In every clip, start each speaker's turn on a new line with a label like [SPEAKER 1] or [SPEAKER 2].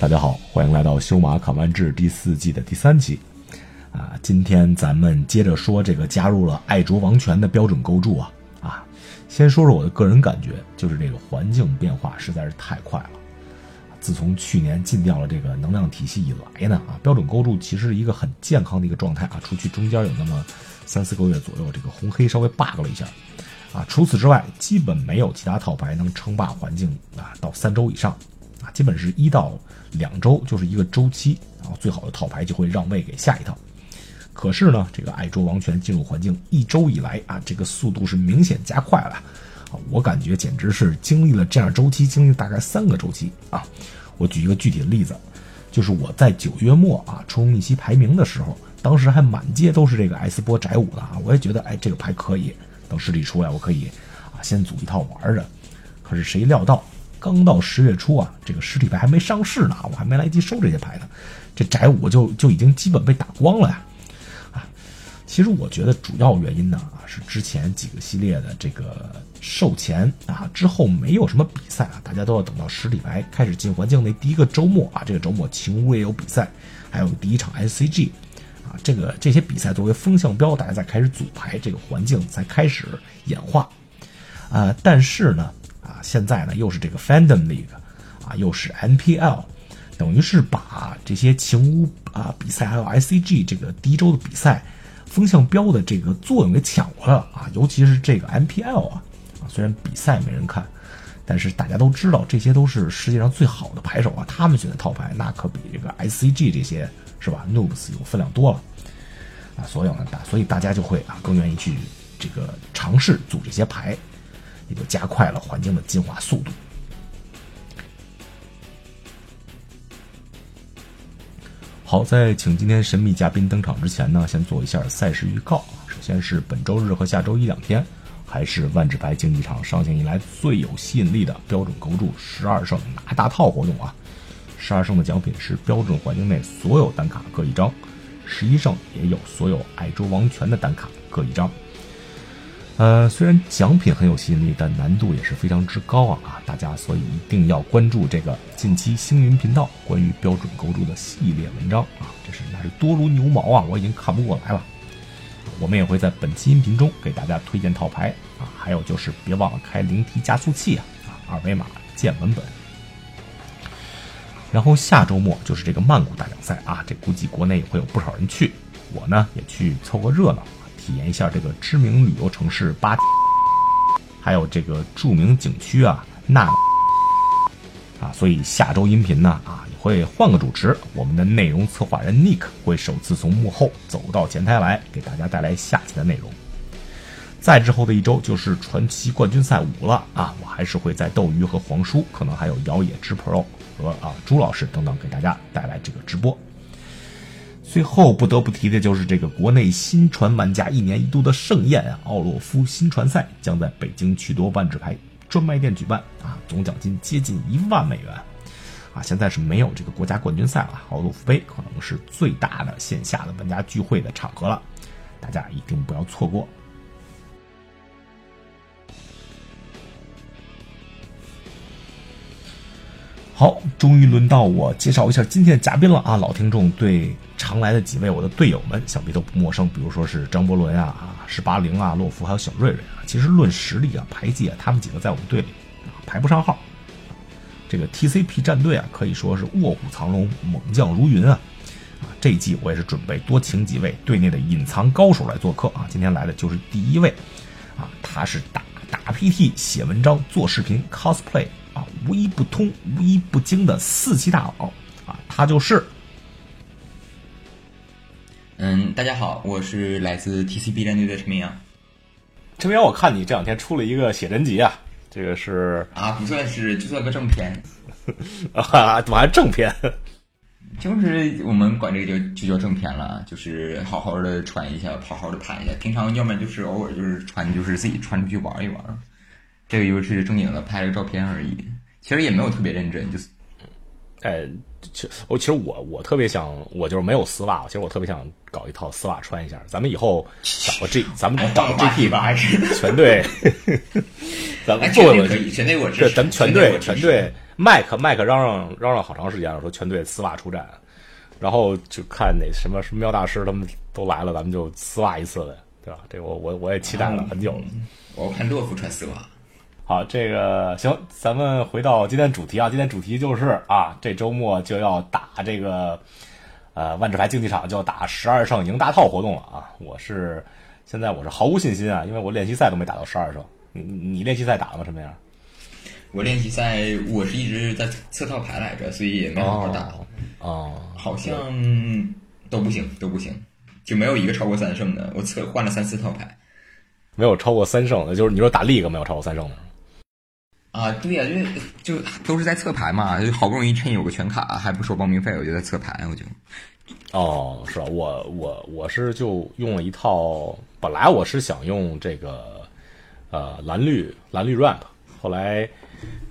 [SPEAKER 1] 大家好，欢迎来到《修马砍完志》第四季的第三期。啊，今天咱们接着说这个加入了爱卓王权的标准构筑啊啊，先说说我的个人感觉，就是这个环境变化实在是太快了。自从去年禁掉了这个能量体系以来呢，啊，标准构筑其实是一个很健康的一个状态啊，除去中间有那么三四个月左右这个红黑稍微 bug 了一下，啊，除此之外基本没有其他套牌能称霸环境啊到三周以上。啊，基本是一到两周就是一个周期，然后最好的套牌就会让位给下一套。可是呢，这个爱卓王权进入环境一周以来啊，这个速度是明显加快了，我感觉简直是经历了这样周期，经历大概三个周期啊。我举一个具体的例子，就是我在九月末啊冲逆袭排名的时候，当时还满街都是这个 S 波宅舞的啊，我也觉得哎这个牌可以，等实体出来我可以啊先组一套玩着。可是谁料到？刚到十月初啊，这个实体牌还没上市呢，我还没来及收这些牌呢，这宅五就就已经基本被打光了呀！啊，其实我觉得主要原因呢啊是之前几个系列的这个售前啊之后没有什么比赛啊，大家都要等到实体牌开始进环境那第一个周末啊，这个周末晴屋也有比赛，还有第一场 SCG 啊，这个这些比赛作为风向标，大家再开始组牌，这个环境才开始演化啊，但是呢。啊，现在呢又是这个 Fandom League，啊又是 NPL，等于是把这些晴屋啊比赛还有 ICG 这个第一周的比赛风向标的这个作用给抢过来了啊，尤其是这个 M P L，啊虽然比赛没人看，但是大家都知道这些都是世界上最好的牌手啊，他们选的套牌那可比这个 ICG 这些是吧 Noobs 有分量多了啊，所以呢大所以大家就会啊更愿意去这个尝试组这些牌。也就加快了环境的进化速度。好，在请今天神秘嘉宾登场之前呢，先做一下赛事预告。首先是本周日和下周一两天，还是万智牌竞技场上线以来最有吸引力的标准构筑十二胜拿大套活动啊！十二胜的奖品是标准环境内所有单卡各一张，十一胜也有所有爱卓王权的单卡各一张。呃，虽然奖品很有吸引力，但难度也是非常之高啊！啊，大家所以一定要关注这个近期星云频道关于标准构筑的系列文章啊！这是那是多如牛毛啊！我已经看不过来了。我们也会在本期音频中给大家推荐套牌啊，还有就是别忘了开灵题加速器啊！啊，二维码见文本。然后下周末就是这个曼谷大奖赛啊，这估计国内也会有不少人去，我呢也去凑个热闹。体验一下这个知名旅游城市巴，还有这个著名景区啊，那啊，所以下周音频呢啊也会换个主持，我们的内容策划人 Nick 会首次从幕后走到前台来，给大家带来下期的内容。再之后的一周就是传奇冠军赛五了啊，我还是会在斗鱼和黄叔，可能还有摇野之 Pro 和啊朱老师等等给大家带来这个直播。最后不得不提的就是这个国内新传玩家一年一度的盛宴啊，奥洛夫新传赛将在北京趣多万智牌专卖店举办啊，总奖金接近一万美元，啊，现在是没有这个国家冠军赛了，奥洛夫杯可能是最大的线下的玩家聚会的场合了，大家一定不要错过。好，终于轮到我介绍一下今天的嘉宾了啊！老听众对常来的几位我的队友们想必都不陌生，比如说是张伯伦啊、啊十八零啊、洛夫还有小瑞瑞啊。其实论实力啊、排技啊，他们几个在我们队里啊排不上号。这个 TCP 战队啊，可以说是卧虎藏龙、猛将如云啊！啊，这一季我也是准备多请几位队内的隐藏高手来做客啊。今天来的就是第一位啊，他是打打 PT、写文章、做视频、cosplay。啊，无一不通、无一不精的四期大佬啊，他就是。
[SPEAKER 2] 嗯，大家好，我是来自 TCB 战队的陈明阳。
[SPEAKER 1] 陈明阳，我看你这两天出了一个写真集啊，这个是
[SPEAKER 2] 啊，不算是，就算个正片
[SPEAKER 1] 啊，怎么还正片？
[SPEAKER 2] 就是我们管这个叫就叫正片了，就是好好的穿一下，好好的拍一下。平常要么就是偶尔就是穿，就是自己穿出去玩一玩。这个就是正经的拍了个照片而已，其实也没有特别认真，就是
[SPEAKER 1] 哎，其我其实我我特别想，我就是没有丝袜，其实我特别想搞一套丝袜穿一下。咱们以后找个 G，咱们找个 GP
[SPEAKER 2] 吧，还是
[SPEAKER 1] 全队，咱们
[SPEAKER 2] 哎
[SPEAKER 1] 做个
[SPEAKER 2] 全队我支
[SPEAKER 1] 对，
[SPEAKER 2] 持，
[SPEAKER 1] 咱们全
[SPEAKER 2] 队
[SPEAKER 1] 全队麦克麦克嚷嚷嚷嚷好长时间了，说全队丝袜出战，然后就看哪什么什么喵大师他们都来了，咱们就丝袜一次呗，对吧？这个我我我也期待了很久了。
[SPEAKER 2] 我看洛夫穿丝袜。
[SPEAKER 1] 好，这个行，咱们回到今天主题啊。今天主题就是啊，这周末就要打这个呃万智牌竞技场就要打十二胜赢大套活动了啊。我是现在我是毫无信心啊，因为我练习赛都没打到十二胜。你你你练习赛打了吗？什么样？
[SPEAKER 2] 我练习赛我是一直在测套牌来着，所以也没好好打，
[SPEAKER 1] 哦，
[SPEAKER 2] 好像都不行，都不行，就没有一个超过三胜的。我测换了三次套牌
[SPEAKER 1] 没有超过三胜的，就是你说打 league 没有超过三胜的。
[SPEAKER 2] 啊，对呀、就就都是在测牌嘛，就好不容易趁有个全卡，还不收报名费，我就在测牌，我就
[SPEAKER 1] 哦，是啊？我我我是就用了一套，本来我是想用这个呃蓝绿蓝绿 ramp，后来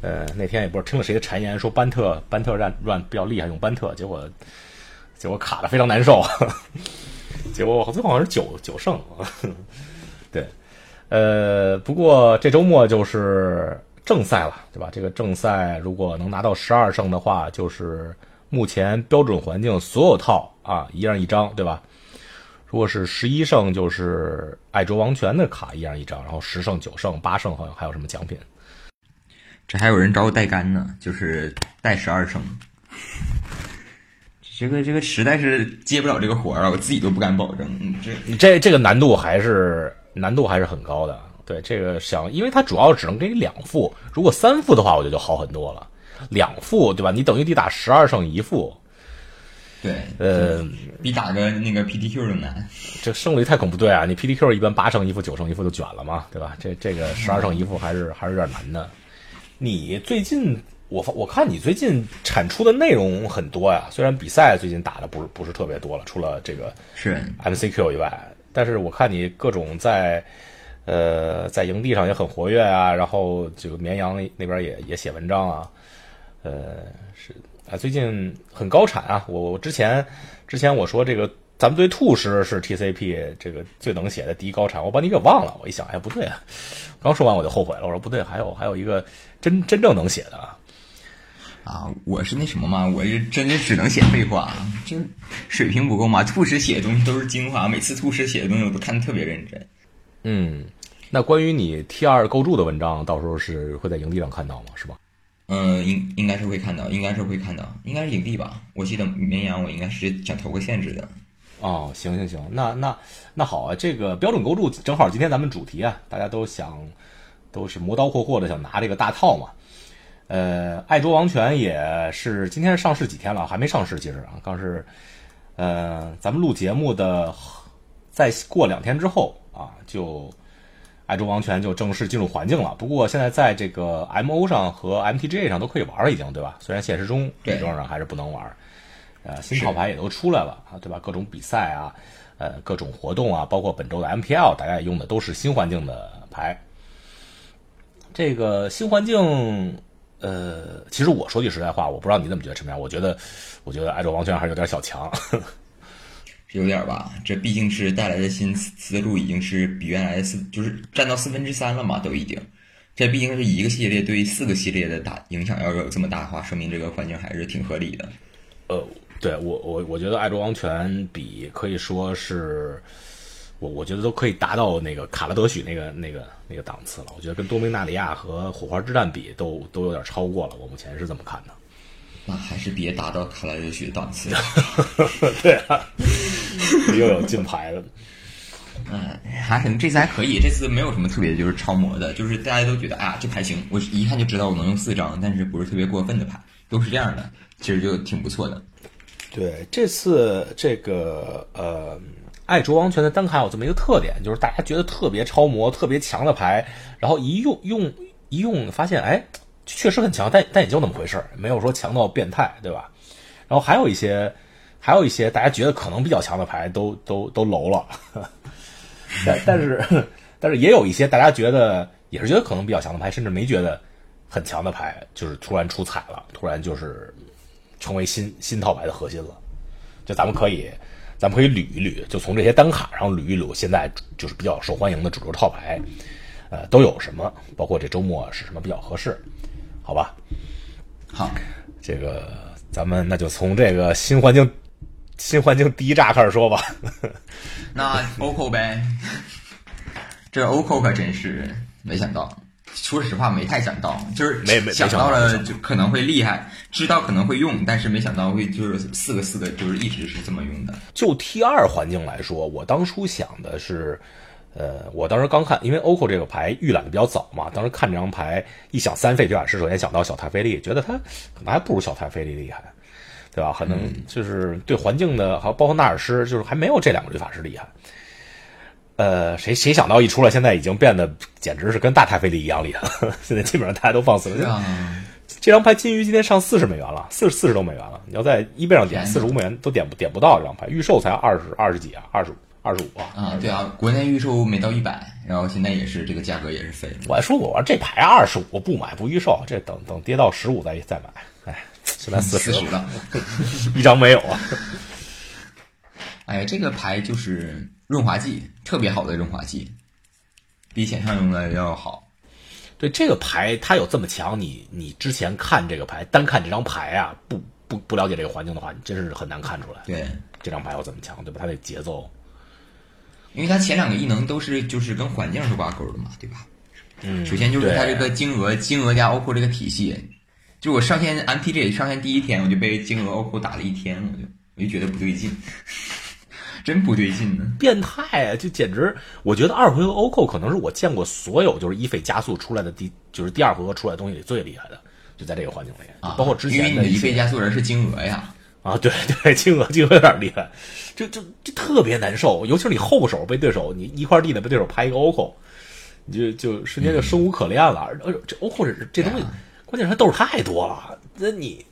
[SPEAKER 1] 呃那天也不知道听了谁的谗言，说班特班特 ramp rap 比较厉害，用班特，结果结果卡的非常难受，结果最后好像是九九胜，对，呃，不过这周末就是正赛了，对吧？这个正赛如果能拿到十二胜的话，就是目前标准环境所有套啊一样一张，对吧？如果是十一胜，就是爱卓王权的卡一样一张，然后十胜、九胜、八胜好像还有什么奖品？
[SPEAKER 2] 这还有人找我代干呢，就是带十二胜。这个这个实在是接不了这个活儿啊，我自己都不敢保证。嗯这
[SPEAKER 1] 这这个难度还是难度还是很高的。对这个想，因为它主要只能给你两副，如果三副的话，我觉得就好很多了。两副对吧？你等于得打十二胜一副，
[SPEAKER 2] 对，
[SPEAKER 1] 呃，
[SPEAKER 2] 比打个那个 PTQ 都难。
[SPEAKER 1] 这胜率太恐怖。对啊，你 PDQ 一般八胜一负、九胜一负就卷了嘛，对吧？这这个十二胜一负还是还是有点难的。你最近我发我看你最近产出的内容很多呀，虽然比赛最近打的不是不是特别多了，除了这个
[SPEAKER 2] 是
[SPEAKER 1] MCQ 以外，但是我看你各种在呃在营地上也很活跃啊，然后这个绵阳那边也也写文章啊，呃是啊最近很高产啊，我我之前之前我说这个咱们队兔师是 TCP 这个最能写的第一高产，我把你给忘了，我一想哎不对啊，刚说完我就后悔了，我说不对，还有还有一个真真正能写的啊。
[SPEAKER 2] 啊，我是那什么嘛，我是真的只能写废话，这水平不够嘛。兔师写的东西都是精华，每次兔师写的东西我都看得特别认真。
[SPEAKER 1] 嗯，那关于你 T 二构筑的文章，到时候是会在营地上看到吗？是吧？
[SPEAKER 2] 嗯，应应该是会看到，应该是会看到，应该是营地吧？我记得绵阳我应该是想投个限制的。
[SPEAKER 1] 哦，行行行，那那那好啊，这个标准构筑正好今天咱们主题啊，大家都想都是磨刀霍霍的想拿这个大套嘛。呃，爱卓王权也是今天上市几天了，还没上市，其实啊，刚是呃，咱们录节目的再过两天之后啊，就爱卓王权就正式进入环境了。不过现在在这个 MO 上和 MTGA 上都可以玩了，已经对吧？虽然现实中
[SPEAKER 2] 对
[SPEAKER 1] 理论上还是不能玩。呃，新套牌也都出来了啊，对吧？各种比赛啊，呃，各种活动啊，包括本周的 MPL，大家也用的都是新环境的牌。这个新环境，呃，其实我说句实在话，我不知道你怎么觉得什么样。我觉得，我觉得爱卓王权还是有点小强。
[SPEAKER 2] 是有点吧，这毕竟是带来的新思路，已经是比原来的四，就是占到四分之三了嘛，都已经。这毕竟是一个系列对四个系列的大影响，要有这么大的话，说明这个环境还是挺合理的。
[SPEAKER 1] 呃，对我我我觉得爱卓王权比可以说是，我我觉得都可以达到那个卡拉德许那个那个那个档次了。我觉得跟多明纳里亚和火花之战比，都都有点超过了。我目前是这么看的。
[SPEAKER 2] 那还是别达到卡拉德许的档次。
[SPEAKER 1] 对啊，又有金牌了。
[SPEAKER 2] 嗯，还可能这次还可以，这次没有什么特别就是超模的，就是大家都觉得啊这牌行，我一看就知道我能用四张，但是不是特别过分的牌，都是这样的，其实就挺不错的。
[SPEAKER 1] 对，这次这个呃，爱卓王权的单卡有这么一个特点，就是大家觉得特别超模、特别强的牌，然后一用用一用，发现哎，确实很强，但但也就那么回事儿，没有说强到变态，对吧？然后还有一些，还有一些大家觉得可能比较强的牌都都都楼了，但但是但是也有一些大家觉得也是觉得可能比较强的牌，甚至没觉得很强的牌，就是突然出彩了，突然就是成为新新套牌的核心了。就咱们可以，咱们可以捋一捋，就从这些单卡上捋一捋，现在就是比较受欢迎的主流套牌，呃，都有什么？包括这周末是什么比较合适？好吧？
[SPEAKER 2] 好，
[SPEAKER 1] 这个咱们那就从这个新环境新环境第一炸开始说吧。
[SPEAKER 2] 那 OCO 呗，这 OCO 可真是没想到。说实话，没太想到，就是
[SPEAKER 1] 没没
[SPEAKER 2] 想到了就可能会厉害，知道可能会用，但是没想到会就是四个四个就是一直是这么用的。
[SPEAKER 1] 就 T 二环境来说，我当初想的是，呃，我当时刚看，因为 OCO 这个牌预览的比较早嘛，当时看这张牌一想三费决法师，首先想到小泰菲利，觉得他可能还不如小泰菲利厉害，对吧？可能就是对环境的，还有包括纳尔施，就是还没有这两个律法师厉害。呃，谁谁想到一出来，现在已经变得简直是跟大泰菲利一样厉害了。现在基本上大家都放肆了。这张牌金鱼今天上四十美元了，四四十多美元了。你要在 eBay 上点四十五美元都点不点不到这张牌，预售才二十二十几啊，二十五二十五啊。
[SPEAKER 2] 啊，对啊，国内预售没到一百，然后现在也是这个价格也是飞了。
[SPEAKER 1] 我还说我说这牌二十五不买不预售，这等等跌到十五再再买。哎，现在四十
[SPEAKER 2] 了，
[SPEAKER 1] 一张没有啊。
[SPEAKER 2] 哎，这个牌就是润滑剂，特别好的润滑剂，比想象中的要好。
[SPEAKER 1] 对这个牌，它有这么强，你你之前看这个牌，单看这张牌啊，不不不了解这个环境的话，你真是很难看出来。
[SPEAKER 2] 对，
[SPEAKER 1] 这张牌有这么强，对吧？它的节奏，
[SPEAKER 2] 因为它前两个异能都是就是跟环境是挂钩的嘛，对吧？
[SPEAKER 1] 嗯。
[SPEAKER 2] 首先就是它这个金额，金额加 OPPO 这个体系，就我上线 MTG 上线第一天，我就被金额 OPPO 打了一天，我就我就觉得不对劲。真不对劲呢，
[SPEAKER 1] 变态啊！就简直，我觉得二回合 OPPO 可能是我见过所有就是一费加速出来的第，就是第二回合出来的东西里最厉害的，就在这个环境里啊。包括之前
[SPEAKER 2] 的一费加速人是金额呀，
[SPEAKER 1] 啊，对 对，金额金额有点厉害，就就就特别难受，尤其是你后手被对手你一块地呢被对手拍一个 Oko，，你就就瞬间就生无可恋了。呃，这欧扣这这东西，关键是它豆太多了，那你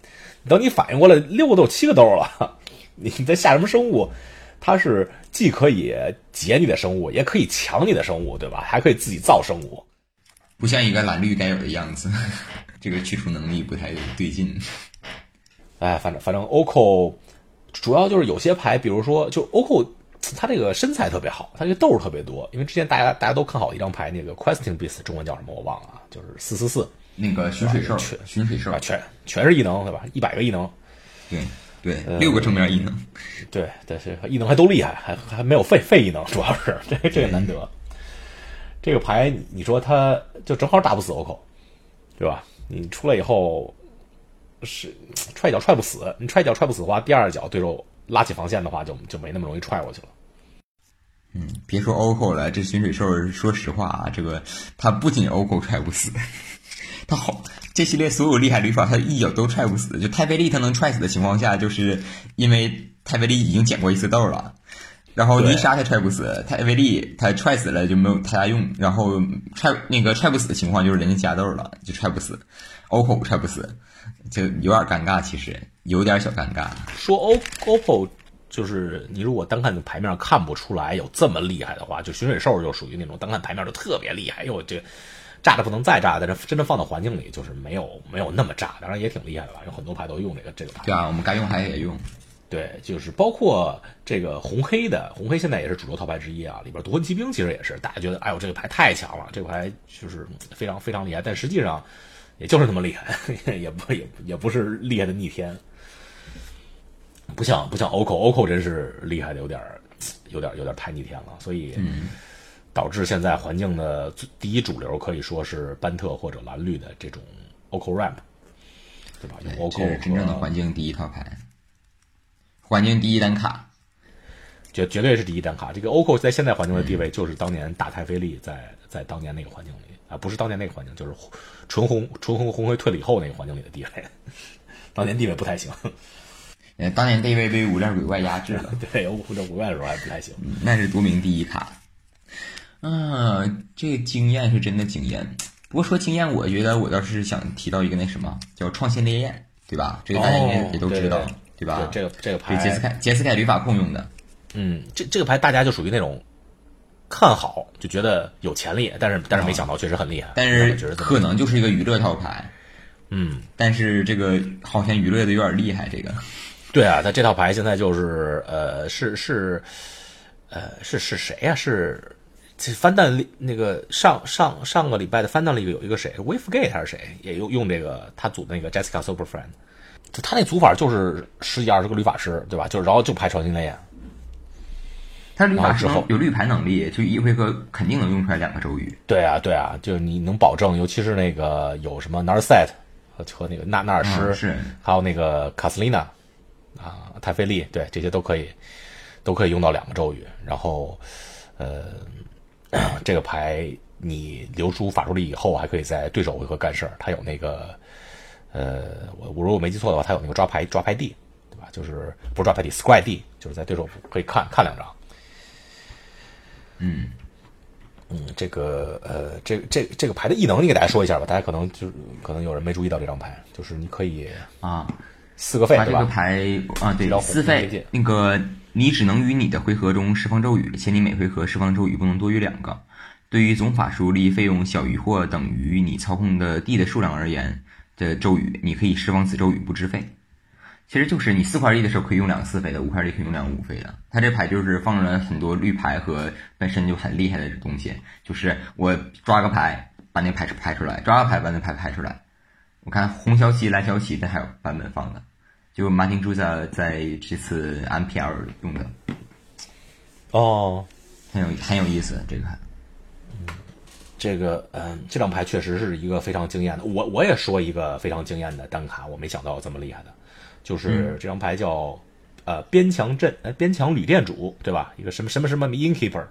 [SPEAKER 1] 等你反应过来，六个豆七个豆了，你在下什么生物？它是既可以劫你的生物，也可以抢你的生物，对吧？还可以自己造生物，
[SPEAKER 2] 不像一个蓝绿该有的样子。这个去除能力不太对劲。
[SPEAKER 1] 哎，反正反正 OCO 主要就是有些牌，比如说就 OCO，它这个身材特别好，它这个豆特别多。因为之前大家大家都看好一张牌，那个 Questing Beast，中文叫什么我忘了，就是四四四
[SPEAKER 2] 那个巡水兽，巡水兽
[SPEAKER 1] 全全是异能，对吧？一百个异能，
[SPEAKER 2] 对。对，六个正面异能，
[SPEAKER 1] 对，但是异能还都厉害，还还没有废废异能，主要是 这这个难得。这个牌你说它就正好打不死 OCO，对吧？你出来以后是 踹一脚踹不死，你踹一脚踹不死的话，第二脚对手拉起防线的话，就就没那么容易踹过去了。
[SPEAKER 2] 嗯，别说 OCO 了，这巡水兽，说实话啊，这个它不仅 OCO 踹不死，它好。这系列所有厉害旅法，他一脚都踹不死。就泰菲利他能踹死的情况下，就是因为泰菲利已经捡过一次豆了。然后泥沙他踹不死，泰菲利他踹死了就没有太大用。然后踹那个踹不死的情况就是人家加豆了，就踹不死。OPPO 踹不死，就有点尴尬，其实有点小尴尬。
[SPEAKER 1] 说 O OPPO 就是你如果单看牌面看不出来有这么厉害的话，就巡水兽就属于那种单看牌面就特别厉害，哟这。炸的不能再炸，但是真正放到环境里，就是没有没有那么炸，当然也挺厉害的吧。有很多牌都用这个这个牌。
[SPEAKER 2] 对啊，我们该用牌也用。
[SPEAKER 1] 对，就是包括这个红黑的，红黑现在也是主流套牌之一啊。里边夺魂骑兵其实也是，大家觉得哎呦这个牌太强了，这个牌就是非常非常厉害，但实际上也就是那么厉害，也不也也不是厉害的逆天，不像不像 OCO，OCO 真是厉害的有点有点有点太逆天了，所以。导致现在环境的第一主流可以说是班特或者蓝绿的这种 OCO Ramp，对吧？用 OCO
[SPEAKER 2] 是真正的环境第一套牌，环境第一单卡，
[SPEAKER 1] 绝绝对是第一单卡。这个 OCO 在现在环境的地位，就是当年打太菲利在在当年那个环境里啊，不是当年那个环境，就是纯红纯红红黑退了以后那个环境里的地位，当年地位不太行。
[SPEAKER 2] 嗯，当年地位被五链鬼怪压制了，
[SPEAKER 1] 对，有五链鬼怪的时候还不太行，
[SPEAKER 2] 那是独名第一卡。嗯，这经验是真的经验。不过说经验，我觉得我倒是想提到一个那什么，叫创新烈焰，对吧？这个大家应该也都知道，
[SPEAKER 1] 对
[SPEAKER 2] 吧？
[SPEAKER 1] 这个这个牌，
[SPEAKER 2] 杰斯凯杰斯凯旅法控用的。
[SPEAKER 1] 嗯，这这个牌大家就属于那种看好，就觉得有潜力，但是但是没想到确实很厉害。
[SPEAKER 2] 但是可能就是一个娱乐套牌。
[SPEAKER 1] 嗯，
[SPEAKER 2] 但是这个好像娱乐的有点厉害，这个。
[SPEAKER 1] 对啊，他这套牌现在就是呃，是是，呃，是是谁呀、是这翻蛋里那个上上上个礼拜的翻蛋里有一个谁 w a v e Gate 还是谁，也用用这个他组的那个 Jessica Super Friend，就他那组法就是十几二十个律法师，对吧？就然后就排超星链。
[SPEAKER 2] 他绿法师
[SPEAKER 1] 然后之后
[SPEAKER 2] 有绿牌能力，就一回合肯定能用出来两个咒语。
[SPEAKER 1] 对啊，对啊，就是你能保证，尤其是那个有什么 Narset 和和那个纳纳尔施，
[SPEAKER 2] 嗯是
[SPEAKER 1] 还有那个卡斯琳娜啊，泰菲利，对，这些都可以都可以用到两个咒语。然后，呃，这个牌你留出法术力以后，还可以在对手回合干事儿。它有那个，呃，我我如果没记错的话，他有那个抓牌抓牌地，对吧？就是不是抓牌地，square 地，就是在对手可以看看两张。
[SPEAKER 2] 嗯，
[SPEAKER 1] 嗯，这个呃，这这这个牌的异能，你给大家说一下吧。大家可能就是可能有人没注意到这张牌，就是你可以
[SPEAKER 2] 啊，
[SPEAKER 1] 四个费
[SPEAKER 2] 把这个？牌啊，对四费那个你只能于你的回合中释放咒语，且你每回合释放咒语不能多于两个。对于总法术力费用小于或等于你操控的地的数量而言的咒语，你可以释放此咒语不支费。其实就是你四块地的时候可以用两个四费的，五块地可以用两个五费的。他这牌就是放了很多绿牌和本身就很厉害的东西，就是我抓个牌把那牌拍出来，抓个牌把那牌拍出来。我看红小旗、蓝小旗这还有版本放的，就马丁朱在在这次 MPL 用的，
[SPEAKER 1] 哦，
[SPEAKER 2] 很有很有意思。这个
[SPEAKER 1] 这个嗯，这张牌确实是一个非常惊艳的。我我也说一个非常惊艳的单卡，我没想到这么厉害的，就是这张牌叫呃边墙镇呃边墙旅店主，对吧？一个什么什么什么 innkeeper，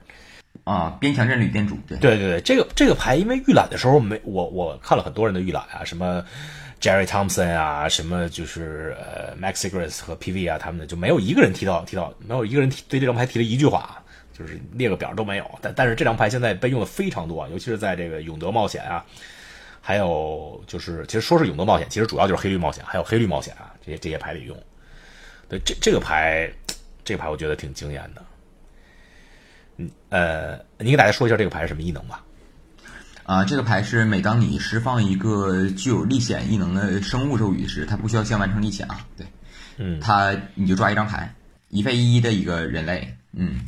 [SPEAKER 2] 啊，边墙镇旅店主，对，
[SPEAKER 1] 对对对，这个这个牌，因为预览的时候没我我看了很多人的预览啊，什么 Jerry Thompson 啊，什么就是呃 Max Sigris 和 PV 啊，他们的就没有一个人提到提到，没有一个人提对这张牌提了一句话，就是列个表都没有。但但是这张牌现在被用的非常多，尤其是在这个永德冒险啊，还有就是其实说是永德冒险，其实主要就是黑绿冒险，还有黑绿冒险啊这些这些牌里用。对这这个牌，这个牌我觉得挺惊艳的。嗯呃，你给大家说一下这个牌是什么异能吧？
[SPEAKER 2] 啊，这个牌是每当你释放一个具有历险异能的生物咒语时，它不需要先完成历险啊，对，
[SPEAKER 1] 嗯，
[SPEAKER 2] 它你就抓一张牌，一费一的一个人类，嗯，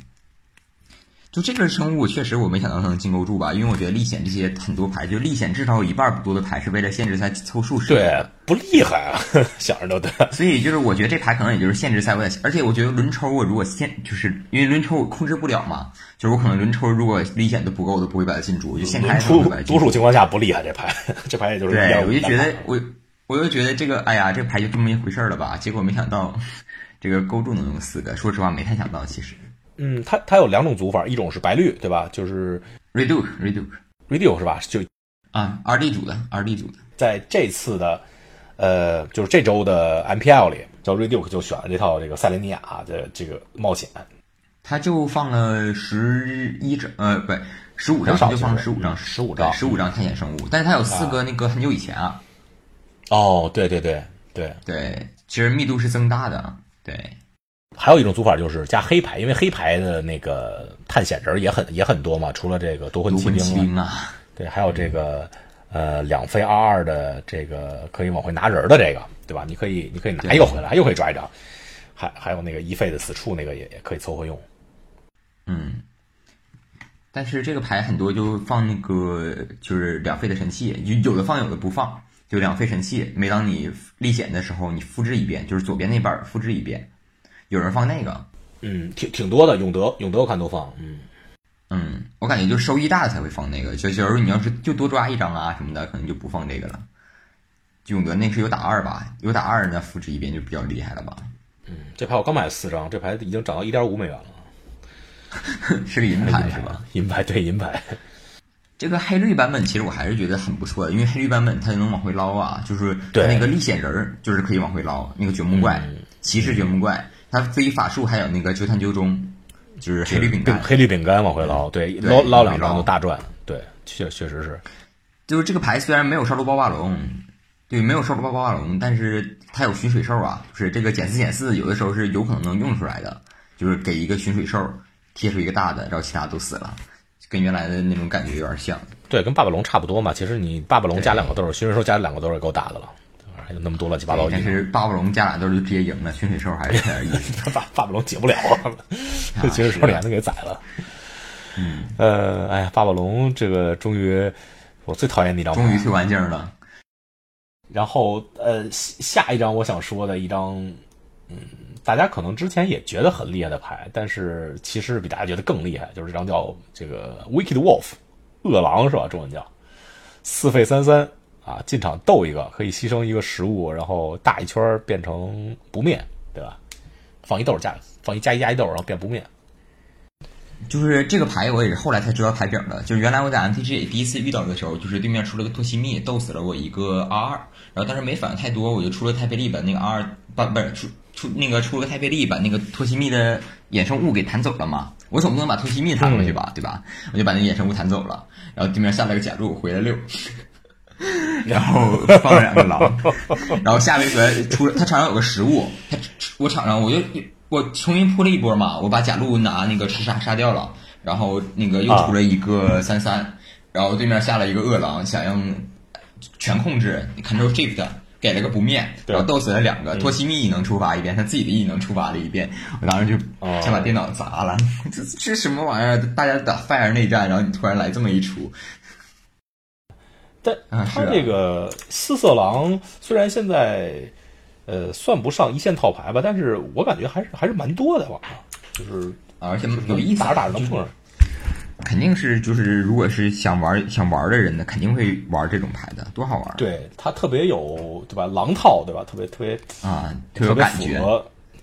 [SPEAKER 2] 就这个生物确实我没想到它能进构住吧，因为我觉得历险这些很多牌，就历险至少有一半不多的牌是为了限制赛凑数使
[SPEAKER 1] 对，不厉害啊，想着都对。
[SPEAKER 2] 所以就是我觉得这牌可能也就是限制赛为了，而且我觉得轮抽我如果限就是因为轮抽我控制不了嘛，就是我可能轮抽如果历险都不够，我都不会把它进住，我就现开的时候
[SPEAKER 1] 多数情况下不厉害，这牌这牌也就是
[SPEAKER 2] 对，我就觉得我我就觉得这个哎呀，这牌就这么一回事儿了吧？结果没想到 这个勾住能用四个，说实话没太想到，其实
[SPEAKER 1] 嗯，它它有两种组法，一种是白绿，对吧？就是
[SPEAKER 2] reduce reduce
[SPEAKER 1] reduce 是吧？就
[SPEAKER 2] 啊，R D 组的 R D 组的，
[SPEAKER 1] 在这次的呃，就是这周的 MPL 里，叫 reduce 就选了这套这个塞雷尼亚的这个冒险，
[SPEAKER 2] 他就放了十一张，呃，不，十五张，就放了十五张，
[SPEAKER 1] 十五张
[SPEAKER 2] 十五张探险生物，但是它有四个那个很久以前啊，
[SPEAKER 1] 哦，对对对对，
[SPEAKER 2] 对，其实密度是增大的，对，
[SPEAKER 1] 还有一种组法就是加黑牌，因为黑牌的那个探险人也很也很多嘛，除了这个夺魂骑
[SPEAKER 2] 夺魂骑
[SPEAKER 1] 兵啊，对，还有这个呃两飞二二的这个可以往回拿人的这个，对吧？你可以你可以拿一个回来，又可以抓一张，还还有那个一费的死处那个也也可以凑合用。
[SPEAKER 2] 嗯。但是这个牌很多就放那个就是两费的神器，有有的放有的不放，就两费神器。每当你历险的时候，你复制一遍，就是左边那半儿复制一遍。有人放那个，
[SPEAKER 1] 嗯，挺挺多的，永德永德我看都放，嗯，
[SPEAKER 2] 嗯，我感觉就收益大的才会放那个。就假如你要是就多抓一张啊什么的，可能就不放这个了。就永德那是有打二吧，有打二那复制一遍就比较厉害了吧？
[SPEAKER 1] 嗯，这牌我刚买了四张，这牌已经涨到一点五美元了，
[SPEAKER 2] 是个银牌是吧？？
[SPEAKER 1] 银牌对银牌，
[SPEAKER 2] 这个黑绿版本其实我还是觉得很不错的，因为黑绿版本它就能往回捞啊，就是
[SPEAKER 1] 对
[SPEAKER 2] 那个历险人儿就是可以往回捞，那个掘墓怪、
[SPEAKER 1] 嗯
[SPEAKER 2] 骑士掘墓怪，它自己法术还有那个纠探纠中，就是黑绿饼干，
[SPEAKER 1] 黑绿饼干往回捞，对，
[SPEAKER 2] 对
[SPEAKER 1] 捞捞两张就大赚，对，确确实是，
[SPEAKER 2] 就是这个牌虽然没有烧炉包瓦龙，对，没有烧炉包包瓦龙，但是它有巡水兽啊，就是这个减四减四，有的时候是有可能能用出来的，就是给一个巡水兽贴出一个大的，然后其他都死了，跟原来的那种感觉有点像。
[SPEAKER 1] 对，跟霸霸龙差不多嘛。其实你霸霸龙加两个豆儿，巡水兽加两个豆儿也够打的了，还有那么多乱七八糟。
[SPEAKER 2] 但是霸霸龙加俩豆儿就直接赢了，熏水兽还是有点意思。
[SPEAKER 1] 霸霸霸龙解不了啊，熏水兽脸都给宰了。
[SPEAKER 2] 嗯，
[SPEAKER 1] 呃，哎呀，霸霸龙这个终于，我最讨厌那张，
[SPEAKER 2] 终于退完镜了。
[SPEAKER 1] 然后，呃，下一张我想说的一张，嗯，大家可能之前也觉得很厉害的牌，但是其实比大家觉得更厉害，就是这张叫这个 Wicked Wolf。饿狼是吧？中文叫四费三三啊，进场斗一个，可以牺牲一个食物，然后大一圈变成不灭，对吧？放一豆加放一加一加一豆，然后变不灭。
[SPEAKER 2] 就是这个牌，我也是后来才知道牌柄的。就是原来我在 MTG 第一次遇到的时候，就是对面出了个托西密，斗死了我一个 R 二，然后当时没反应太多，我就出了太费力把那个 R 把不不是出出那个出了个太费力把那个托西密的衍生物给弹走了嘛。我总不能把托西密弹过去吧，对吧？我就把那衍生物弹走了。然后对面下了个甲胄，回来六，然后放了两个狼，然后下回合出他场上有个食物，他我场上我就我重新铺了一波嘛，我把甲胄拿那个吃杀杀掉了，然后那个又出了一个三三，然后对面下了一个饿狼，想用全控制，Control Shift 给了个不灭，然后斗死了两个，托西密能触发一遍，他自己的异能触发了一遍，我当时就想把电脑砸了，这这什么玩意儿？大家打 Fire 内战，然后你突然来这么一出。
[SPEAKER 1] 但他这个四色狼虽然现在呃算不上一线套牌吧，但是我感觉还是还是蛮多的网上，就是
[SPEAKER 2] 而且有意思，
[SPEAKER 1] 打着打着能碰上。
[SPEAKER 2] 肯定是就是如果是想玩想玩的人呢，肯定会玩这种牌的，多好玩！
[SPEAKER 1] 对，它特别有对吧？狼套对吧？特别特别
[SPEAKER 2] 啊，
[SPEAKER 1] 特
[SPEAKER 2] 别感觉。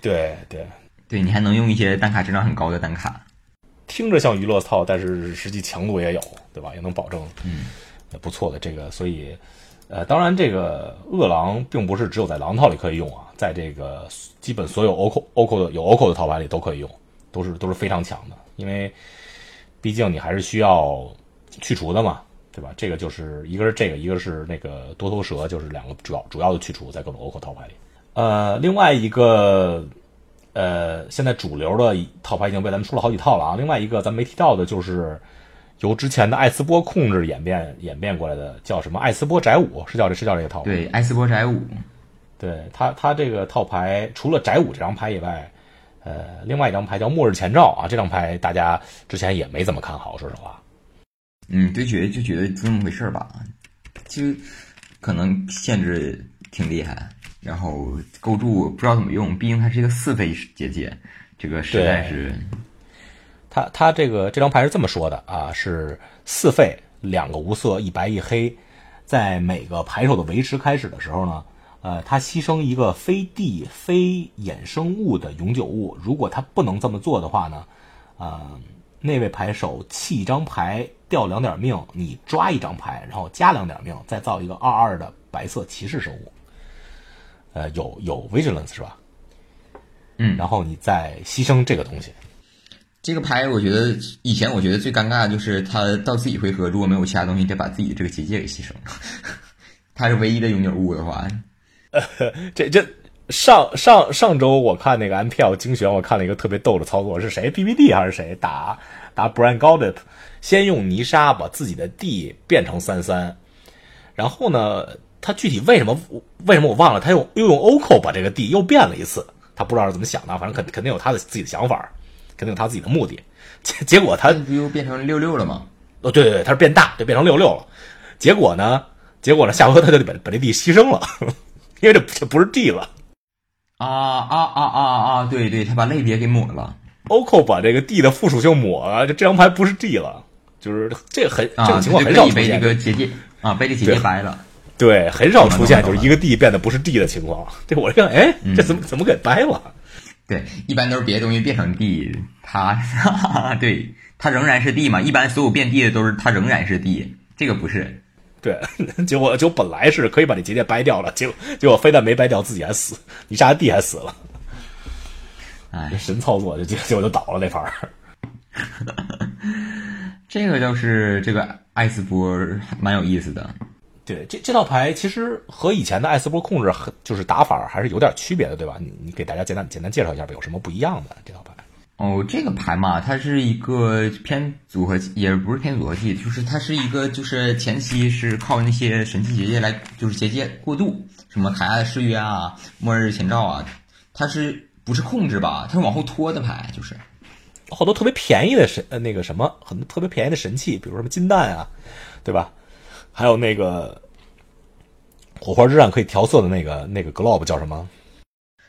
[SPEAKER 1] 对对
[SPEAKER 2] 对，你还能用一些单卡质量很高的单卡，
[SPEAKER 1] 听着像娱乐套，但是实际强度也有，对吧？也能保证
[SPEAKER 2] 嗯也
[SPEAKER 1] 不错的这个，所以呃，当然这个恶狼并不是只有在狼套里可以用啊，在这个基本所有 o 扣 o 扣的有 o 扣的套牌里都可以用，都是都是非常强的，因为。毕竟你还是需要去除的嘛，对吧？这个就是一个是这个，一个是那个多头蛇，就是两个主要主要的去除在各种 OCO 套牌里。呃，另外一个呃，现在主流的套牌已经被咱们出了好几套了啊。另外一个咱没提到的就是由之前的艾斯波控制演变演变过来的，叫什么艾斯波宅舞？是叫这是叫这个套？
[SPEAKER 2] 对，艾斯波宅舞。
[SPEAKER 1] 对他他这个套牌除了宅舞这张牌以外。呃，另外一张牌叫《末日前兆》啊，这张牌大家之前也没怎么看好，说实话。
[SPEAKER 2] 嗯，就觉得就觉得就那么回事吧，就可能限制挺厉害，然后构筑不知道怎么用，毕竟它是一个四费结界，这个实在是。
[SPEAKER 1] 他他这个这张牌是这么说的啊，是四费两个无色一白一黑，在每个牌手的维持开始的时候呢。呃，他牺牲一个非地非衍生物的永久物，如果他不能这么做的话呢，呃，那位牌手弃一张牌掉两点命，你抓一张牌，然后加两点命，再造一个二二的白色骑士生物。呃，有有 vigilance 是吧？
[SPEAKER 2] 嗯，
[SPEAKER 1] 然后你再牺牲这个东西。
[SPEAKER 2] 这个牌我觉得以前我觉得最尴尬的就是他到自己回合如果没有其他东西，得把自己这个结界给牺牲了。他是唯一的永久物的话。
[SPEAKER 1] 呃，这这上上上周我看那个 MPL 精选，我看了一个特别逗的操作，是谁？BBD 还是谁？打打 Brian Goldip，先用泥沙把自己的地变成三三，然后呢，他具体为什么为什么我忘了，他用又用 OCO 把这个地又变了一次，他不知道是怎么想的，反正肯肯定有他的自己的想法，肯定有他自己的目的，结结果他
[SPEAKER 2] 不又变成六六了吗？
[SPEAKER 1] 哦，对对对，他是变大，就变成六六了，结果呢，结果呢，下回他就得把把这地牺牲了。因为这这不是地了，
[SPEAKER 2] 啊啊啊啊啊！对对，他把类别给抹了。
[SPEAKER 1] OCO 把这个地的附属性抹了，就这张牌不是地了，就是这个很这种情况很少出
[SPEAKER 2] 现。被这个结界啊，被这结界掰了。
[SPEAKER 1] 对，很少出现，就是一个地变得不是地的情况。这我这个，哎，这怎么怎么给掰了？
[SPEAKER 2] 对，一般都是别的东西变成 D，它 对它仍然是 D 嘛？一般所有变 D 的都是它仍然是 D，这个不是。
[SPEAKER 1] 对，结果就本来是可以把这结界掰掉了，结果结果非但没掰掉，自己还死，你杀地还死了。
[SPEAKER 2] 哎，
[SPEAKER 1] 神操作，就结结果就倒了那盘儿。
[SPEAKER 2] 这个就是这个艾斯波蛮有意思的。
[SPEAKER 1] 对，这这套牌其实和以前的艾斯波控制很就是打法还是有点区别的，对吧？你你给大家简单简单介绍一下吧，有什么不一样的这套牌？
[SPEAKER 2] 哦，这个牌嘛，它是一个偏组合，也不是偏组合技，就是它是一个，就是前期是靠那些神器结界来，就是结界过渡，什么凯亚的誓约啊、末日前兆啊，它是不是控制吧？它是往后拖的牌，就是
[SPEAKER 1] 好多特别便宜的神，呃，那个什么，很多特别便宜的神器，比如什么金蛋啊，对吧？还有那个火花之战可以调色的那个那个 globe 叫什么？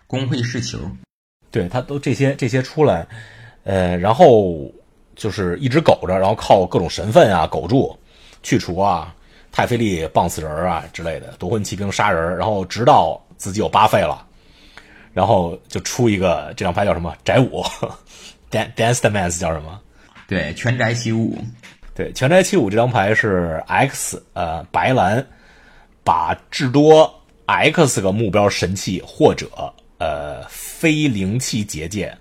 [SPEAKER 2] 工会释球。
[SPEAKER 1] 对，它都这些这些出来，呃，然后就是一直苟着，然后靠各种神分啊苟住，去除啊太妃力棒死人啊之类的夺魂骑兵杀人，然后直到自己有八费了，然后就出一个这张牌叫什么宅舞，dance Dance the Mans 叫什么？
[SPEAKER 2] 对，全宅起舞。
[SPEAKER 1] 对，全宅起舞这张牌是 X 呃白蓝把至多 X 个目标神器或者呃。非灵气结界，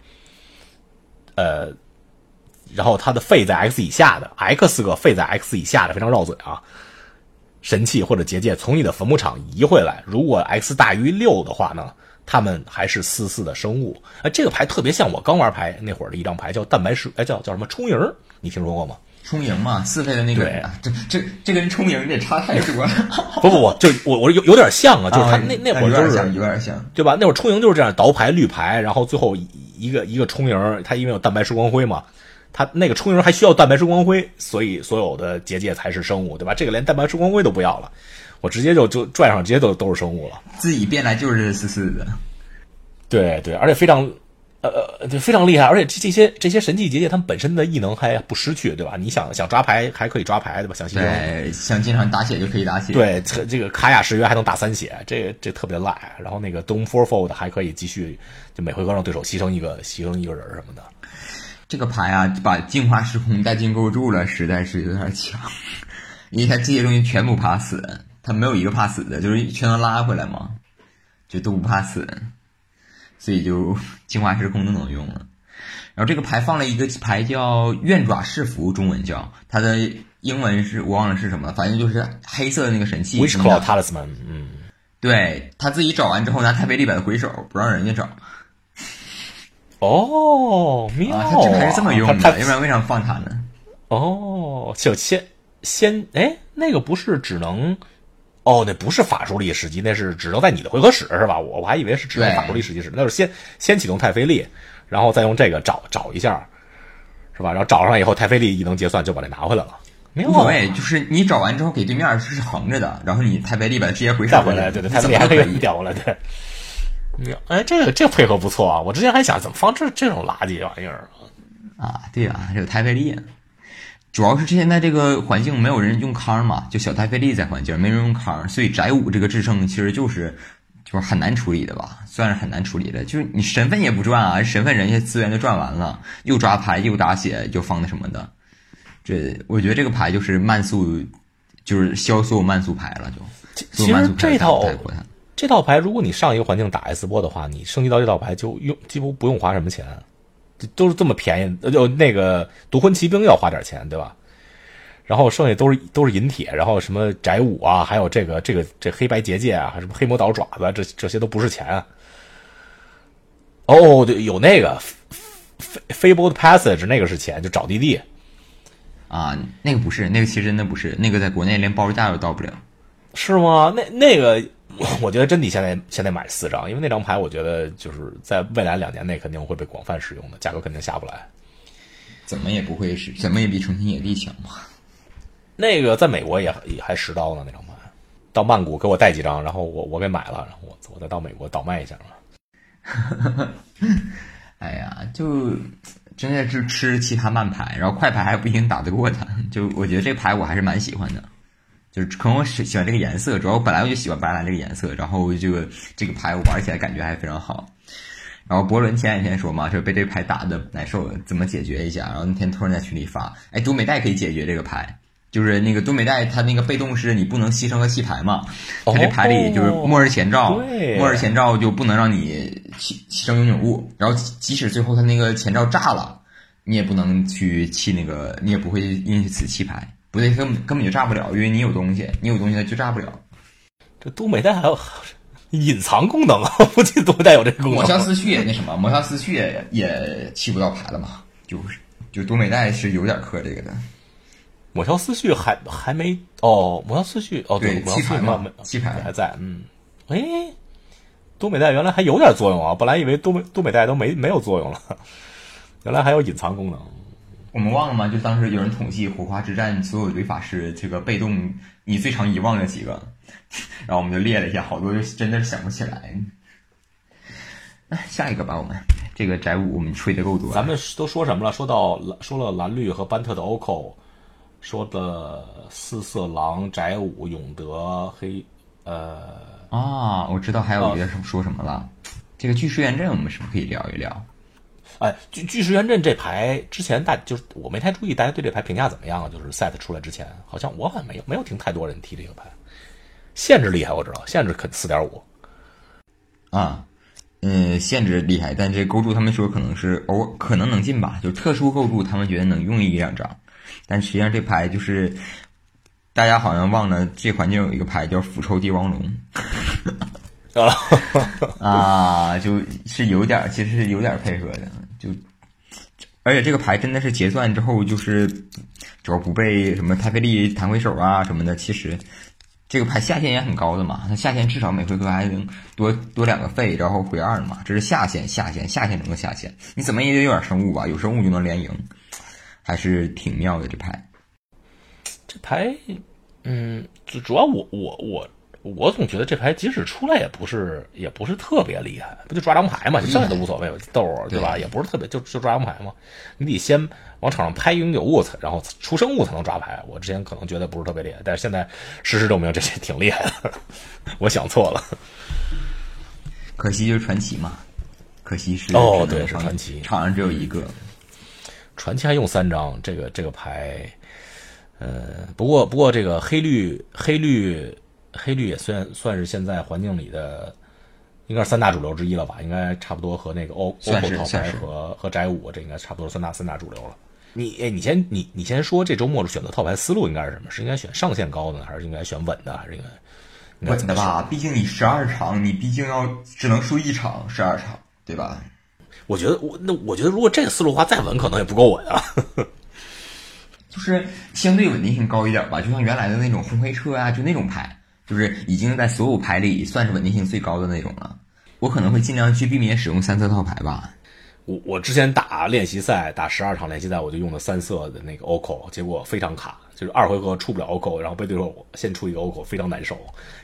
[SPEAKER 1] 呃，然后它的费在 X 以下的 X 个费在 X 以下的非常绕嘴啊，神器或者结界从你的坟墓场移回来，如果 X 大于六的话呢，他们还是四四的生物。哎，这个牌特别像我刚玩牌那会儿的一张牌，叫蛋白石，哎，叫叫什么充盈？你听说过吗？
[SPEAKER 2] 充盈嘛，四费的那个，这这这跟充盈这差太多了。
[SPEAKER 1] 不 不不，就我我有有点像啊，就是他那那会儿就是
[SPEAKER 2] 有点像，
[SPEAKER 1] 对吧？那会儿充盈就是这样，倒牌绿牌，然后最后一个一个充盈，它因为有蛋白石光辉嘛，它那个充盈还需要蛋白石光辉，所以所有的结界才是生物，对吧？这个连蛋白石光辉都不要了，我直接就就拽上，直接都都是生物了。
[SPEAKER 2] 自己变来就是四四的，
[SPEAKER 1] 对对，而且非常。呃呃，就非常厉害，而且这这些这些神器结界，他们本身的异能还不失去，对吧？你想想抓牌还可以抓牌，对吧？想
[SPEAKER 2] 对，想经常打血就可以打血。
[SPEAKER 1] 对，这个卡雅誓约还能打三血，这这特别赖。然后那个 Doom Fourfold 还可以继续，就每回合让对手牺牲一个牺牲一个人什么的。
[SPEAKER 2] 这个牌啊，把净化时空带进构筑了，实在是有点强。因为它这些东西全部怕死，它没有一个怕死的，就是全都拉回来嘛，就都不怕死。所以就净化时空都能用了，然后这个牌放了一个牌叫愿爪式符，中文叫它的英文是我忘了是什么，反正就是黑色的那个神器。
[SPEAKER 1] Wishclaw Talisman，嗯，
[SPEAKER 2] 对他自己找完之后拿太妃利本回手，不让人家找。
[SPEAKER 1] 哦，妙
[SPEAKER 2] 这牌是这么用的，要不然为啥放他呢？
[SPEAKER 1] 哦，小千先哎，那个不是只能。哦，那不是法术力时机，那是只能在你的回合使是吧？我我还以为是只能法术力时机使，那是先先启动太妃力，然后再用这个找找一下，是吧？然后找上以后，太妃力一能结算，就把这拿回来了。
[SPEAKER 2] 无所谓，就是你找完之后给对面是横着的，然后你太妃力把它直接回
[SPEAKER 1] 回来，对对，太妃力还可以调过来，对。哎，这个这个配合不错啊！我之前还想怎么放这这种垃圾玩意儿
[SPEAKER 2] 啊？对啊，这有太妃力。主要是现在这个环境没有人用康嘛，就小太费力在环境没人用康，所以宅五这个制胜其实就是就是很难处理的吧，算是很难处理的。就是你身份也不赚啊，身份人家资源都赚完了，又抓牌又打血又放那什么的，这我觉得这个牌就是慢速，就是消所有慢速牌了就。
[SPEAKER 1] 其实这套这套牌，如果你上一个环境打 S 波的话，你升级到这套牌就用几乎不用花什么钱。都是这么便宜，就那个夺魂骑兵要花点钱，对吧？然后剩下都是都是银铁，然后什么宅舞啊，还有这个这个这黑白结界啊，什么黑魔岛爪子，这这些都不是钱啊。哦，对，有那个 Fabled Passage，那个是钱，就找弟弟
[SPEAKER 2] 啊，那个不是，那个其实真的不是，那个在国内连包价都到不了，
[SPEAKER 1] 是吗？那那个。我觉得真得现在现在买四张，因为那张牌我觉得就是在未来两年内肯定会被广泛使用的，价格肯定下不来。
[SPEAKER 2] 怎么也不会是，怎么也比重庆野地强吧。
[SPEAKER 1] 那个在美国也也还十刀呢，那张牌。到曼谷给我带几张，然后我我给买了，然后我我再到美国倒卖一下
[SPEAKER 2] 嘛。哎呀，就真的是吃其他慢牌，然后快牌还不一定打得过他。就我觉得这牌我还是蛮喜欢的。就是可能我喜喜欢这个颜色，主要我本来我就喜欢白蓝这个颜色，然后这个这个牌我玩起来感觉还非常好。然后博伦前两天说嘛，说被这个牌打的难受，怎么解决一下？然后那天突然在群里发，哎，多美代可以解决这个牌，就是那个多美代它那个被动是你不能牺牲个弃牌嘛，它这牌里就是末日前兆，末日前兆就不能让你弃牺牲永久物，然后即使最后它那个前兆炸了，你也不能去弃那个，你也不会因此弃牌。不对，根本根本就炸不了，因为你有东西，你有东西它就炸不了。
[SPEAKER 1] 这多美代还有隐藏功能啊，不记得多代有这个功能。
[SPEAKER 2] 魔消思绪也那什么，魔消思绪也也起不到牌了嘛，就是就多美代是有点克这个的。
[SPEAKER 1] 魔消思绪还还没哦，魔消思绪哦，
[SPEAKER 2] 对，
[SPEAKER 1] 魔消思绪
[SPEAKER 2] 七牌嘛
[SPEAKER 1] 没，
[SPEAKER 2] 七牌
[SPEAKER 1] 还在，嗯，哎，多美代原来还有点作用啊，本来以为多美多美代都没没有作用了，原来还有隐藏功能。
[SPEAKER 2] 我们忘了吗？就当时有人统计火花之战所有对法师这个被动你最常遗忘的几个，然后我们就列了一下，好多就真的是想不起来。哎，下一个吧，我们这个宅舞我们吹的够多。
[SPEAKER 1] 咱们都说什么了？说到蓝，说了蓝绿和班特的 OCO，说的四色狼、宅舞、永德、黑，呃，
[SPEAKER 2] 啊，我知道还有一个什么说什么了。这个巨石元阵我们是不是可以聊一聊？
[SPEAKER 1] 哎，巨巨石原阵这牌之前大就是我没太注意，大家对这牌评价怎么样啊？就是 set 出来之前，好像我好像没有没有听太多人提这个牌。限制厉害，我知道，限制可四点五。
[SPEAKER 2] 啊，嗯，限制厉害，但这构筑他们说可能是偶尔可能能进吧，就特殊构筑他们觉得能用一两张，但实际上这牌就是大家好像忘了这环境有一个牌叫腐臭帝王龙
[SPEAKER 1] 啊，
[SPEAKER 2] 啊，就是有点儿其实是有点儿配合的，就而且这个牌真的是结算之后就是只要不被什么太费力弹回手啊什么的，其实。这个牌下限也很高的嘛，它下限至少每回合还能多多两个费，然后回二嘛，这是下限，下限，下限中的下限。你怎么也得有点生物吧？有生物就能连赢，还是挺妙的这牌。
[SPEAKER 1] 这牌，嗯，主主要我我我我总觉得这牌即使出来也不是也不是特别厉害，不就抓张牌嘛，剩下都无所谓，豆儿对吧？也不是特别就就抓张牌嘛，你得先往场上拍永久物，才然后出生物才能抓牌。我之前可能觉得不是特别厉害，但是现在事实证明这些挺厉害的，我想错了。
[SPEAKER 2] 可惜就是传奇嘛，可惜是
[SPEAKER 1] 哦对是传奇
[SPEAKER 2] 场上只有一个。
[SPEAKER 1] 传奇还用三张，这个这个牌，呃，不过不过这个黑绿黑绿黑绿也算算是现在环境里的，应该是三大主流之一了吧？应该差不多和那个欧欧
[SPEAKER 2] 算是
[SPEAKER 1] 口套牌和和宅五这应该差不多三大三大主流了。你哎，你先你你先说这周末选择套牌思路应该是什么？是应该选上限高的呢，还是应该选稳的，还是应该？
[SPEAKER 2] 稳的吧，毕竟你十二场，你毕竟要只能输一场，十二场，对吧？
[SPEAKER 1] 我觉得我那我觉得如果这个思路的话，再稳可能也不够稳啊。
[SPEAKER 2] 就是相对稳定性高一点吧，就像原来的那种红黑车啊，就那种牌，就是已经在所有牌里算是稳定性最高的那种了。我可能会尽量去避免使用三色套牌吧。
[SPEAKER 1] 我我之前打练习赛，打十二场练习赛，我就用了三色的那个 OCO，结果非常卡，就是二回合出不了 OCO，然后被对手先出一个 OCO，非常难受。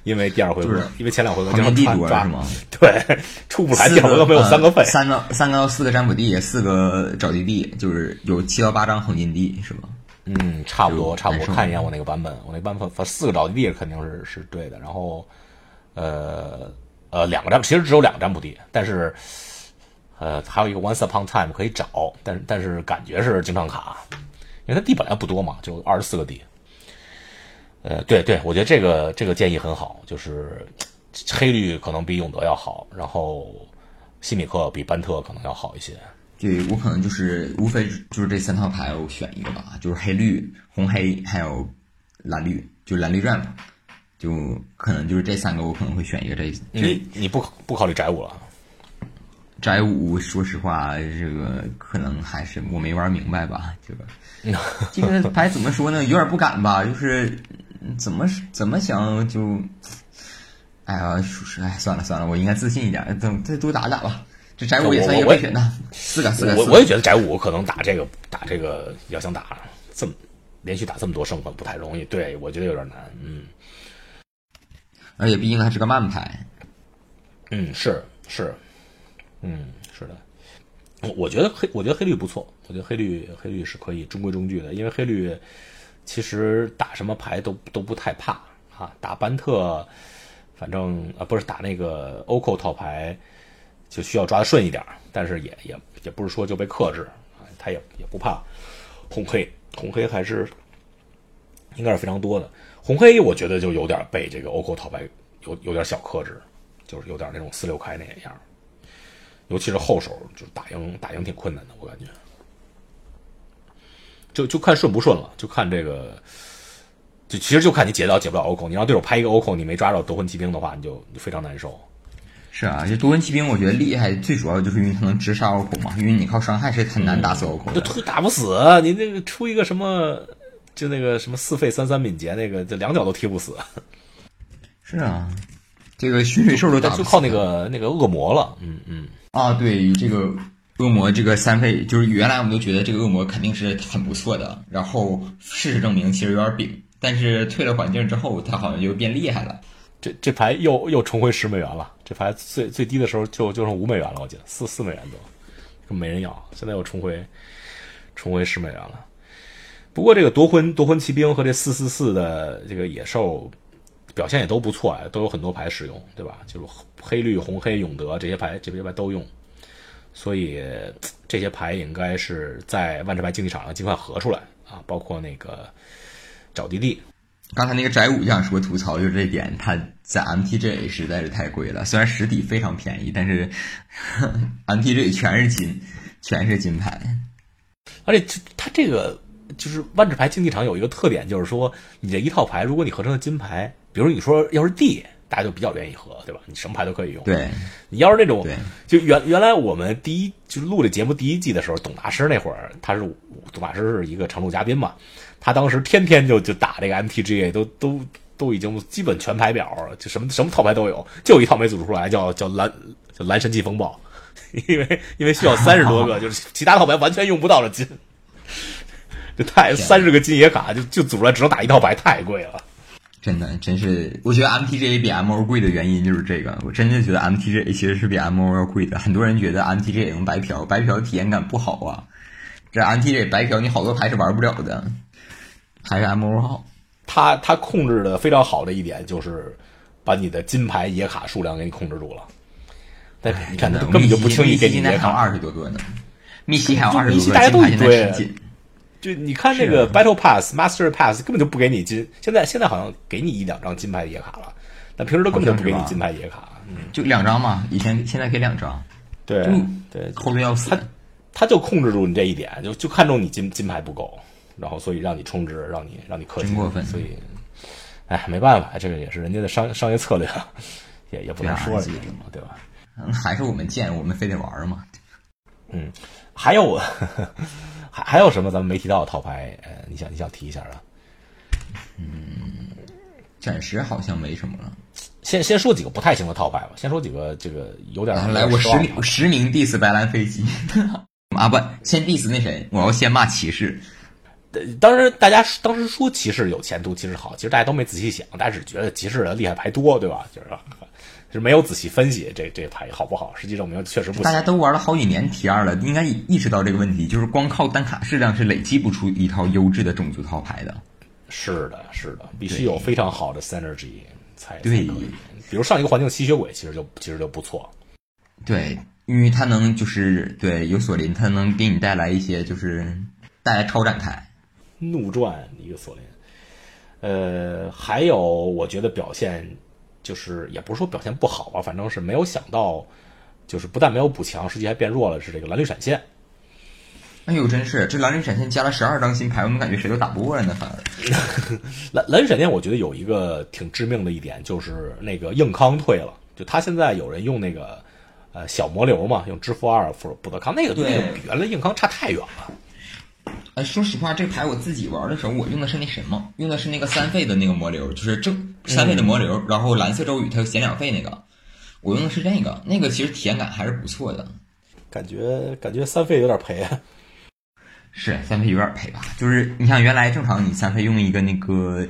[SPEAKER 1] 因为第二回合，
[SPEAKER 2] 就是
[SPEAKER 1] 因为前两回合
[SPEAKER 2] 旁边地
[SPEAKER 1] 经常抓
[SPEAKER 2] 多是吗？
[SPEAKER 1] 对，出不来，
[SPEAKER 2] 四
[SPEAKER 1] 第二回合没有三个费。
[SPEAKER 2] 三个三个到四个占卜地，四个找地地，就是有七到八张横金地，是吧？
[SPEAKER 1] 嗯，差不多，差不多。
[SPEAKER 2] 难受
[SPEAKER 1] 看一眼我那个版本，我那版本反四个找地地肯定是是对的。然后，呃呃，两个占，其实只有两个占卜地，但是呃还有一个 Once Upon Time 可以找，但但是感觉是经常卡，因为它地本来不多嘛，就二十四个地。呃，对对，我觉得这个这个建议很好，就是黑绿可能比永德要好，然后西米克比班特可能要好一些。
[SPEAKER 2] 对我可能就是无非就是这三套牌我选一个吧，就是黑绿、红黑还有蓝绿，就蓝绿 ramp，就可能就是这三个我可能会选一个这。因
[SPEAKER 1] 为你不不考虑宅舞了？
[SPEAKER 2] 宅舞，说实话，这个可能还是我没玩明白吧。这个 这个牌怎么说呢？有点不敢吧，就是怎么怎么想就，哎呀，属实，哎，算了算了，我应该自信一点，等再多打打吧。这宅舞也算一个备选的，四个四个。
[SPEAKER 1] 我我也觉得宅舞可能打这个打这个要想打这么连续打这么多胜分不太容易，对我觉得有点难。嗯
[SPEAKER 2] 而且毕竟它是个慢牌，
[SPEAKER 1] 嗯，是是，嗯是的。我我觉得黑我觉得黑绿不错，我觉得黑绿黑绿是可以中规中矩的，因为黑绿其实打什么牌都都不太怕啊，打班特反正啊不是打那个 OCO 套牌就需要抓的顺一点，但是也也也不是说就被克制啊，他也也不怕红黑，红黑还是应该是非常多的。红黑我觉得就有点被这个 OCO 套牌有有点小克制，就是有点那种四六开那样，尤其是后手，就打赢打赢挺困难的，我感觉。就就看顺不顺了，就看这个，就其实就看你解到解不了 OCO。你让对手拍一个 OCO，你没抓着夺魂骑兵的话，你就非常难受。
[SPEAKER 2] 是啊，这多魂骑兵我觉得厉害，最主要就是因为它能直杀 OCO 嘛，因为你靠伤害是很难打死 OCO
[SPEAKER 1] 就
[SPEAKER 2] 的。
[SPEAKER 1] 推打不死，你那个出一个什么，就那个什么四费三三敏捷那个，这两脚都踢不死，
[SPEAKER 2] 是啊，这个血水兽都打不死
[SPEAKER 1] 就靠那个那个恶魔了。嗯嗯，
[SPEAKER 2] 啊，对这个恶魔这个三费，就是原来我们都觉得这个恶魔肯定是很不错的，然后事实证明其实有点饼，但是退了环境之后，它好像就变厉害了。
[SPEAKER 1] 这这牌又又重回十美元了，这牌最最低的时候就就剩五美元了，我记得四四美元都，没人要，现在又重回重回十美元了。不过这个夺魂夺魂骑兵和这四四四的这个野兽表现也都不错啊，都有很多牌使用，对吧？就是黑绿红黑永德这些牌这些牌都用，所以这些牌应该是在万智牌竞技场上尽快合出来啊，包括那个找弟弟。
[SPEAKER 2] 刚才那个宅舞就想说吐槽，就是这点，它在 MTG 实在是太贵了。虽然实体非常便宜，但是 MTG 全是金，全是金牌。
[SPEAKER 1] 而且它这个就是万智牌竞技场有一个特点，就是说你这一套牌，如果你合成了金牌，比如你说要是 D，大家就比较愿意合，对吧？你什么牌都可以用。
[SPEAKER 2] 对，
[SPEAKER 1] 你要是那种
[SPEAKER 2] 对，
[SPEAKER 1] 就原原来我们第一就是录这节目第一季的时候，董大师那会儿，他是董大师是一个常驻嘉宾嘛，他当时天天就就打这个 MTGA，都都都已经基本全牌表了，就什么什么套牌都有，就一套没组出来，叫叫蓝叫蓝神器风暴，因为因为需要三十多个，就是其他套牌完全用不到这金，这太三十个金野卡就就组出来只能打一套牌，太贵了。
[SPEAKER 2] 真的，真是，我觉得 MTGA 比 MO 贵的原因就是这个。我真的觉得 MTGA 其实是比 MO 要贵的。很多人觉得 MTGA 能白嫖，白嫖体验感不好啊。这 MTGA 白嫖，你好多牌是玩不了的，还是 MO 好。
[SPEAKER 1] 他他控制的非常好的一点就是把你的金牌野卡数量给你控制住了。但你看，他根本就不轻易给你野卡。
[SPEAKER 2] 二十多个呢，密西还有二十
[SPEAKER 1] 密西
[SPEAKER 2] 多个，
[SPEAKER 1] 大家都一
[SPEAKER 2] 金牌现在
[SPEAKER 1] 堆。就你看那个 Battle Pass、Master Pass 根本就不给你金，现在现在好像给你一两张金牌野卡了，但平时都根本就不给你金牌野卡。嗯，
[SPEAKER 2] 就两张嘛，以前现在给两张，
[SPEAKER 1] 对
[SPEAKER 2] 嗯
[SPEAKER 1] 对，
[SPEAKER 2] 抠的要死
[SPEAKER 1] 他。他就控制住你这一点，就就看中你金金牌不够，然后所以让你充值，让你让你氪金，
[SPEAKER 2] 真过分
[SPEAKER 1] 所以，哎，没办法，这个也是人家的商商业策略，也也不能说人家什么，对吧？
[SPEAKER 2] 嗯还是我们贱，我们非得玩儿嘛。
[SPEAKER 1] 嗯，还有还还有什么咱们没提到的套牌？呃，你想你想提一下啊？嗯？
[SPEAKER 2] 暂时好像没什么了。
[SPEAKER 1] 先先说几个不太行的套牌吧，先说几个这个有点
[SPEAKER 2] 来来，我实名实名 diss 白兰飞机 啊不，先 diss 那谁，我要先骂骑士。
[SPEAKER 1] 当时大家当时说骑士有前途，骑士好，其实大家都没仔细想，大家只觉得骑士的厉害牌多，对吧？就是是没有仔细分析这这牌好不好，实际证明确实不行。
[SPEAKER 2] 大家都玩了好几年 T 二了，应该意识到这个问题，就是光靠单卡质量是累积不出一套优质的种族套牌的。
[SPEAKER 1] 是的，是的，必须有非常好的 synergy 才
[SPEAKER 2] 对。
[SPEAKER 1] 比如上一个环境吸血鬼，其实就其实就不错。
[SPEAKER 2] 对，因为它能就是对有锁林，它能给你带来一些就是带来超展开。
[SPEAKER 1] 怒转一个锁链，呃，还有我觉得表现就是也不是说表现不好吧，反正是没有想到，就是不但没有补强，实际还变弱了，是这个蓝绿闪现。
[SPEAKER 2] 哎呦，真是这蓝绿闪现加了十二张新牌，我怎么感觉谁都打不过了呢？反而
[SPEAKER 1] 蓝蓝绿闪现，我觉得有一个挺致命的一点，就是那个硬康退了，就他现在有人用那个呃小魔流嘛，用支付二补补德康，那个
[SPEAKER 2] 对
[SPEAKER 1] 那个比原来硬康差太远了。
[SPEAKER 2] 哎，说实话，这牌我自己玩的时候，我用的是那什么，用的是那个三费的那个魔流，就是正三费的魔流，然后蓝色咒语它减两费那个，我用的是这个，那个其实体验感还是不错的。
[SPEAKER 1] 感觉感觉三费有点赔啊。
[SPEAKER 2] 是三费有点赔吧，就是你像原来正常你三费用一个那个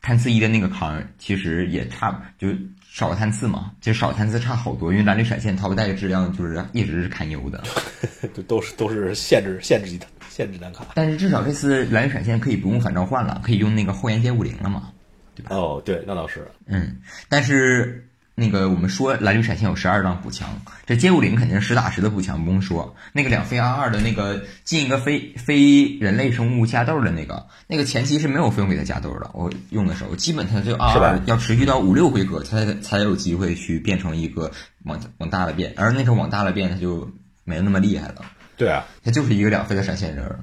[SPEAKER 2] 探刺一的那个康，其实也差就少个贪刺嘛，就少探刺差好多，因为蓝绿闪现淘不带的质量就是一直是堪忧的。
[SPEAKER 1] 就都是都是限制限制级的限制单卡。
[SPEAKER 2] 但是至少这次蓝绿闪现可以不用反召唤了，可以用那个后延街五零了嘛。
[SPEAKER 1] 对吧哦，对，那倒是。
[SPEAKER 2] 嗯，但是那个我们说蓝绿闪现有十二张补强，这街舞灵肯定是实打实的补强，不用说。那个两飞二二的那个进一个非非人类生物加豆的那个，那个前期是没有费用给他加豆的。我用的时候，基本它就二
[SPEAKER 1] 是吧
[SPEAKER 2] 二要持续到五六回合，它才才有机会去变成一个往往大了变，而那时候往大了变，它就没有那么厉害了。
[SPEAKER 1] 对啊，
[SPEAKER 2] 他就是一个两飞的闪现人儿。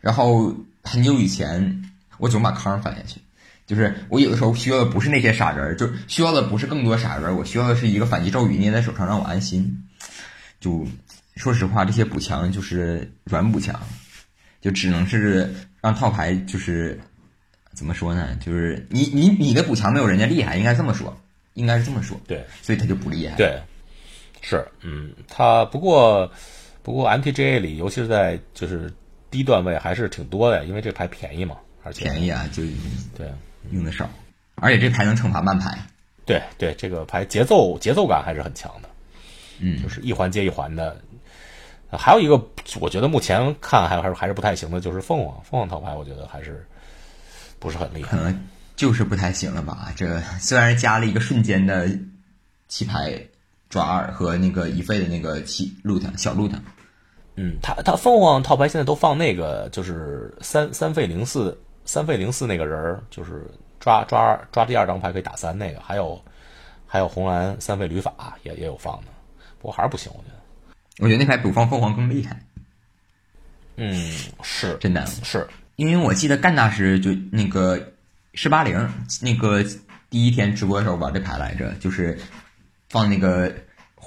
[SPEAKER 2] 然后很久以前，我总把康翻下去。就是我有的时候需要的不是那些傻人儿，就需要的不是更多傻人儿，我需要的是一个反击咒语捏在手上让我安心。就说实话，这些补强就是软补强，就只能是让套牌就是怎么说呢？就是你你你的补强没有人家厉害，应该这么说，应该是这么说。
[SPEAKER 1] 对，
[SPEAKER 2] 所以他就不厉害。
[SPEAKER 1] 对，是，嗯，他不过不过 MTGA 里，尤其是在就是低段位还是挺多的，因为这牌便宜嘛，而且
[SPEAKER 2] 便宜啊，就
[SPEAKER 1] 对
[SPEAKER 2] 用的少，而且这牌能惩罚慢牌。
[SPEAKER 1] 对对，这个牌节奏节奏感还是很强的，
[SPEAKER 2] 嗯
[SPEAKER 1] 就是一环接一环的。呃还有一个，我觉得目前看还还是还是不太行的，就是凤凰凤凰套牌，我觉得还是不是很厉害
[SPEAKER 2] 可。能就是不太行了吧？这虽然加了一个瞬间的弃牌抓二和那个一费的那个弃 loot 小 loot，
[SPEAKER 1] 嗯，他他凤凰套牌现在都放那个，就是三三费零四三费零四那个人儿，就是抓抓抓第二张牌可以打三那个，还有还有红蓝三费旅法也也有放的，不过还是不行，我觉得。
[SPEAKER 2] 我觉得那牌比放凤凰更厉害，
[SPEAKER 1] 嗯，是
[SPEAKER 2] 真的。
[SPEAKER 1] 是，
[SPEAKER 2] 因为我记得干大师就那个十八零那个第一天直播的时候玩这牌来着，就是放那个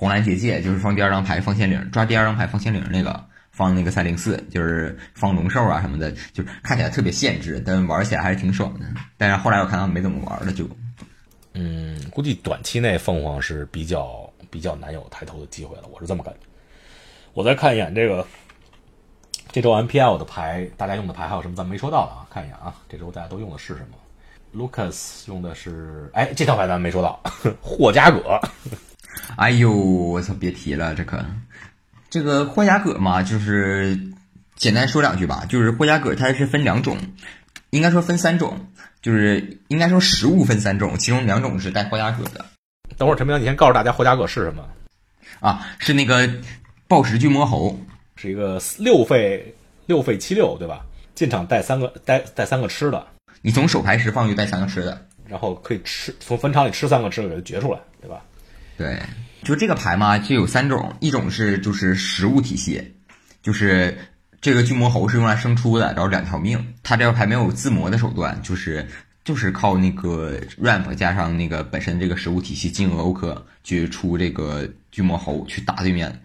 [SPEAKER 2] 红蓝结界，就是放第二张牌放仙灵，抓第二张牌放仙灵那个，放那个三零四，就是放龙兽啊什么的，就是看起来特别限制，但玩起来还是挺爽的。但是后来我看他们没怎么玩了，就
[SPEAKER 1] 嗯，估计短期内凤凰是比较比较难有抬头的机会了，我是这么感觉。我再看一眼这个这周 MPL 的牌，大家用的牌还有什么咱没说到的啊？看一眼啊，这周大家都用的是什么？Lucas 用的是，哎，这套牌咱没说到，霍加葛。
[SPEAKER 2] 哎呦，我操，别提了，这可这个霍加葛嘛，就是简单说两句吧，就是霍加葛它是分两种，应该说分三种，就是应该说食物分三种，其中两种是带霍加葛的
[SPEAKER 1] 等会儿陈明，你先告诉大家霍加葛是什么？
[SPEAKER 2] 啊，是那个暴食巨魔猴，
[SPEAKER 1] 是一个六费六费七六，对吧？进场带三个带带三个吃的，
[SPEAKER 2] 你从手牌释放就带三个吃的，
[SPEAKER 1] 然后可以吃从坟场里吃三个吃的给它掘出来，对吧？
[SPEAKER 2] 对，就这个牌嘛，就有三种，一种是就是食物体系，就是这个巨魔猴是用来生出的，然后两条命，它这个牌没有自磨的手段，就是就是靠那个 ramp 加上那个本身这个食物体系金额欧克去出这个巨魔猴去打对面。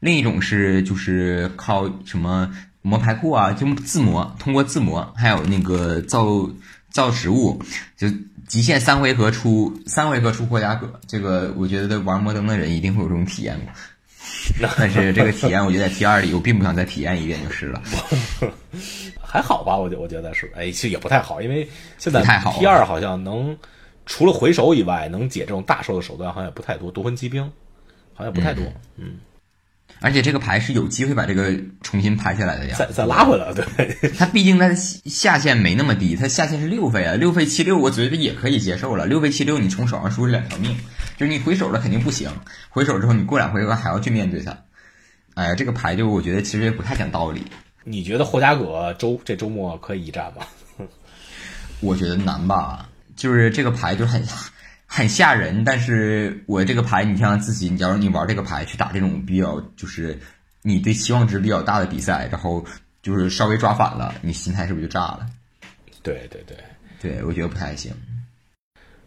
[SPEAKER 2] 另一种是就是靠什么磨牌库啊，就自磨，通过自磨，还有那个造造食物，就极限三回合出三回合出霍加格。这个我觉得玩摩登的人一定会有这种体验过。但是这个体验，我觉得在 T 二里，我并不想再体验一遍就是了。
[SPEAKER 1] 还好吧，我觉我觉得是，哎，其实也不太好，因为现在 T 二好像能除了回手以外，能解这种大兽的手段好像也不太多，夺魂骑兵好像不太多，嗯，
[SPEAKER 2] 而且这个牌是有机会把这个重新拍下来的呀。
[SPEAKER 1] 再再拉回来，对，
[SPEAKER 2] 它毕竟它的下限没那么低，它下限是六费啊，六费七六，我觉得也可以接受了。六费七六，你从手上输两条命，就是你回手了肯定不行，回手之后你过两回合还要去面对它。哎呀，这个牌就我觉得其实也不太讲道理，
[SPEAKER 1] 你觉得霍加葛周这周末可以一战吗？
[SPEAKER 2] 我觉得难吧。就是这个牌就很很吓人，但是我这个牌，你像自己，假如你玩这个牌去打这种比较就是你对期望值比较大的比赛，然后就是稍微抓反了，你心态是不是就炸了？
[SPEAKER 1] 对对对，
[SPEAKER 2] 对我觉得不太行。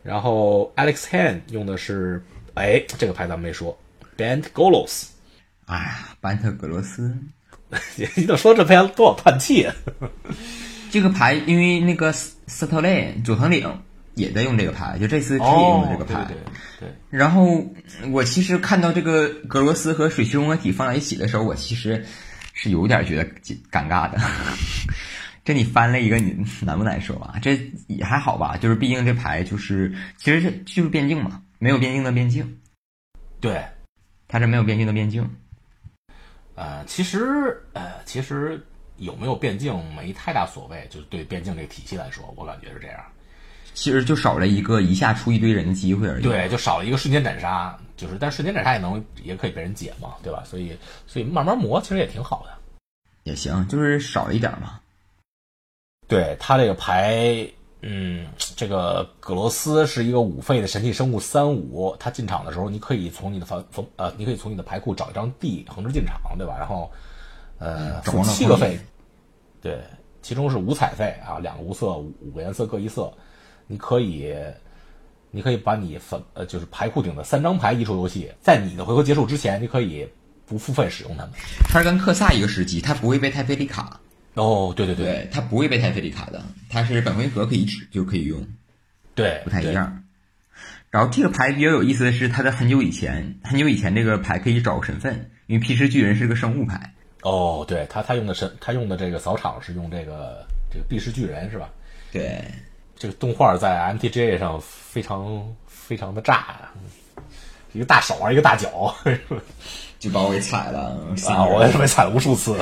[SPEAKER 1] 然后 Alex Han 用的是，哎，这个牌咱们没说，Band Golos，
[SPEAKER 2] 哎呀，班特格罗斯
[SPEAKER 1] 你怎么说这牌多少叹气啊？
[SPEAKER 2] 这个牌，因为那个斯斯特雷佐藤岭也在用这个牌，就这次他也用的这个牌。
[SPEAKER 1] 哦对对对，
[SPEAKER 2] 然后我其实看到这个格罗斯和水系融合体放在一起的时候，我其实是有点觉得尴尬的。这你翻了一个，你难不难受啊？这也还好吧，就是毕竟这牌就是其实是就是边境嘛，没有边境的边境，
[SPEAKER 1] 对，
[SPEAKER 2] 它是没有边境的边境。
[SPEAKER 1] 呃，其实呃，其实有没有边境没太大所谓，就是对边境这个体系来说，我感觉是这样。
[SPEAKER 2] 其实就少了一个一下出一堆人的机会而已。
[SPEAKER 1] 对，就少了一个瞬间斩杀，就是但瞬间斩杀也能也可以被人解嘛，对吧？所以所以慢慢磨其实也挺好的。
[SPEAKER 2] 也行，就是少了一点嘛。
[SPEAKER 1] 对他这个牌，嗯，这个葛罗斯是一个五费的神器生物三五，他进场的时候，你可以从你的房房呃，你可以从你的牌库找一张地横着进场，对吧？然后呃，七个费，对，其中是五彩费啊，两个无色，五五个颜色各一色。你可以，你可以把你分呃就是牌库顶的三张牌移出游戏，在你的回合结束之前，你可以不付费使用它们。
[SPEAKER 2] 它是跟克萨一个时机，它不会被太费力卡。
[SPEAKER 1] 哦，对对
[SPEAKER 2] 对，它不会被太费力卡的，它是本回合可以使就可以用，
[SPEAKER 1] 对，
[SPEAKER 2] 不太一样。然后这个牌比较有意思的是，它在很久以前，很久以前这个牌可以找身份，因为皮尸巨人是个生物牌。
[SPEAKER 1] 哦，对他他用的神，他用的这个扫场是用这个这个避世巨人是吧？
[SPEAKER 2] 对，
[SPEAKER 1] 这个动画在 MTG 上非常非常的炸，一个大手啊，一个大脚，
[SPEAKER 2] 就把我给踩了
[SPEAKER 1] 啊！我也被踩了无数次。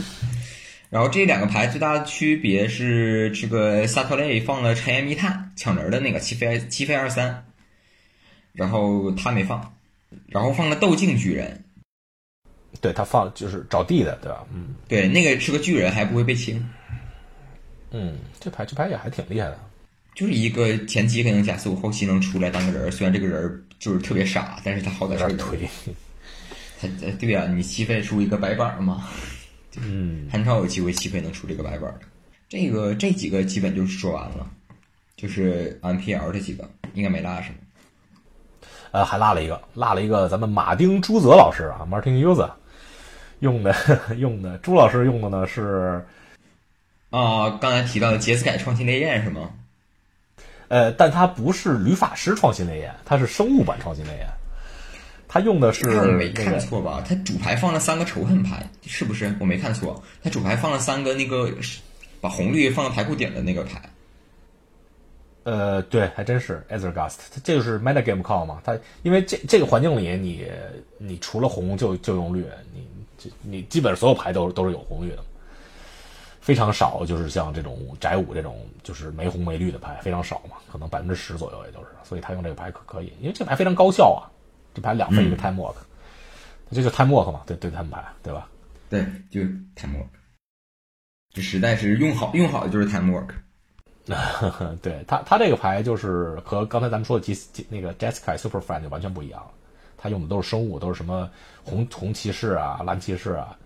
[SPEAKER 2] 然后这两个牌最大的区别是，这个萨特雷放了尘烟密探抢人的那个七飞七飞二三，然后他没放，然后放了斗镜巨人。
[SPEAKER 1] 对他放就是找地的，对吧？嗯，
[SPEAKER 2] 对，那个是个巨人，还不会被清。
[SPEAKER 1] 嗯，这牌这牌也还挺厉害的，
[SPEAKER 2] 就是一个前期可能加速，后期能出来当个人。虽然这个人就是特别傻，但是他好在是
[SPEAKER 1] 腿。
[SPEAKER 2] 他对呀，你七费出一个白板嘛，
[SPEAKER 1] 嗯，
[SPEAKER 2] 很少有机会七费能出这个白板的。这个这几个基本就是说完了，就是 MPL 这几个应该没落什么。
[SPEAKER 1] 呃，还落了一个，落了一个，咱们马丁朱泽老师啊，Martin u s e 用的 用的，朱老师用的呢是
[SPEAKER 2] 啊，刚才提到的杰斯凯创新烈焰是吗？
[SPEAKER 1] 呃，但它不是吕法师创新烈焰，它是生物版创新烈焰。他用的是
[SPEAKER 2] 没看错吧？他主牌放了三个仇恨牌，是不是？我没看错，他主牌放了三个那个把红绿放到牌库点的那个牌。
[SPEAKER 1] 呃，对，还真是 Ethergust，它这就是 meta game call 嘛。它因为这这个环境里，你你除了红就就用绿，你这你基本上所有牌都都是有红绿的，非常少就是像这种宅舞这种就是没红没绿的牌非常少嘛，可能百分之十左右也就是，所以他用这个牌可可以，因为这牌非常高效啊，这牌两费一个 time work，这就 time work 嘛，对对他们牌对吧？
[SPEAKER 2] 对，就 time work，这实在是用好用好的就是 time work。
[SPEAKER 1] 对他，他这个牌就是和刚才咱们说的吉吉那个 Jessica Super Friend 就完全不一样了。他用的都是生物，都是什么红红骑士啊、蓝骑士啊。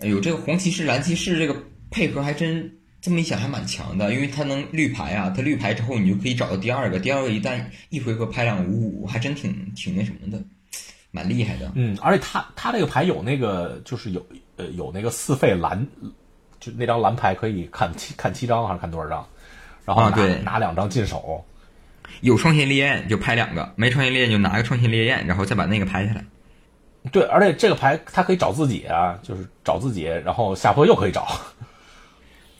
[SPEAKER 2] 哎呦，这个红骑士、蓝骑士这个配合还真这么一想还蛮强的，因为它能绿牌啊。它绿牌之后，你就可以找到第二个，第二个一旦一回合拍两五五，还真挺挺那什么的，蛮厉害的。
[SPEAKER 1] 嗯，而且他他这个牌有那个就是有呃有那个四费蓝，就那张蓝牌可以看七看七张还是看多少张？然后
[SPEAKER 2] 拿
[SPEAKER 1] 拿两张进手，
[SPEAKER 2] 有创新烈焰就拍两个，没创新烈焰就拿个创新烈焰，然后再把那个拍下来。
[SPEAKER 1] 对，而且这个牌它可以找自己啊，就是找自己，然后下坡又可以找，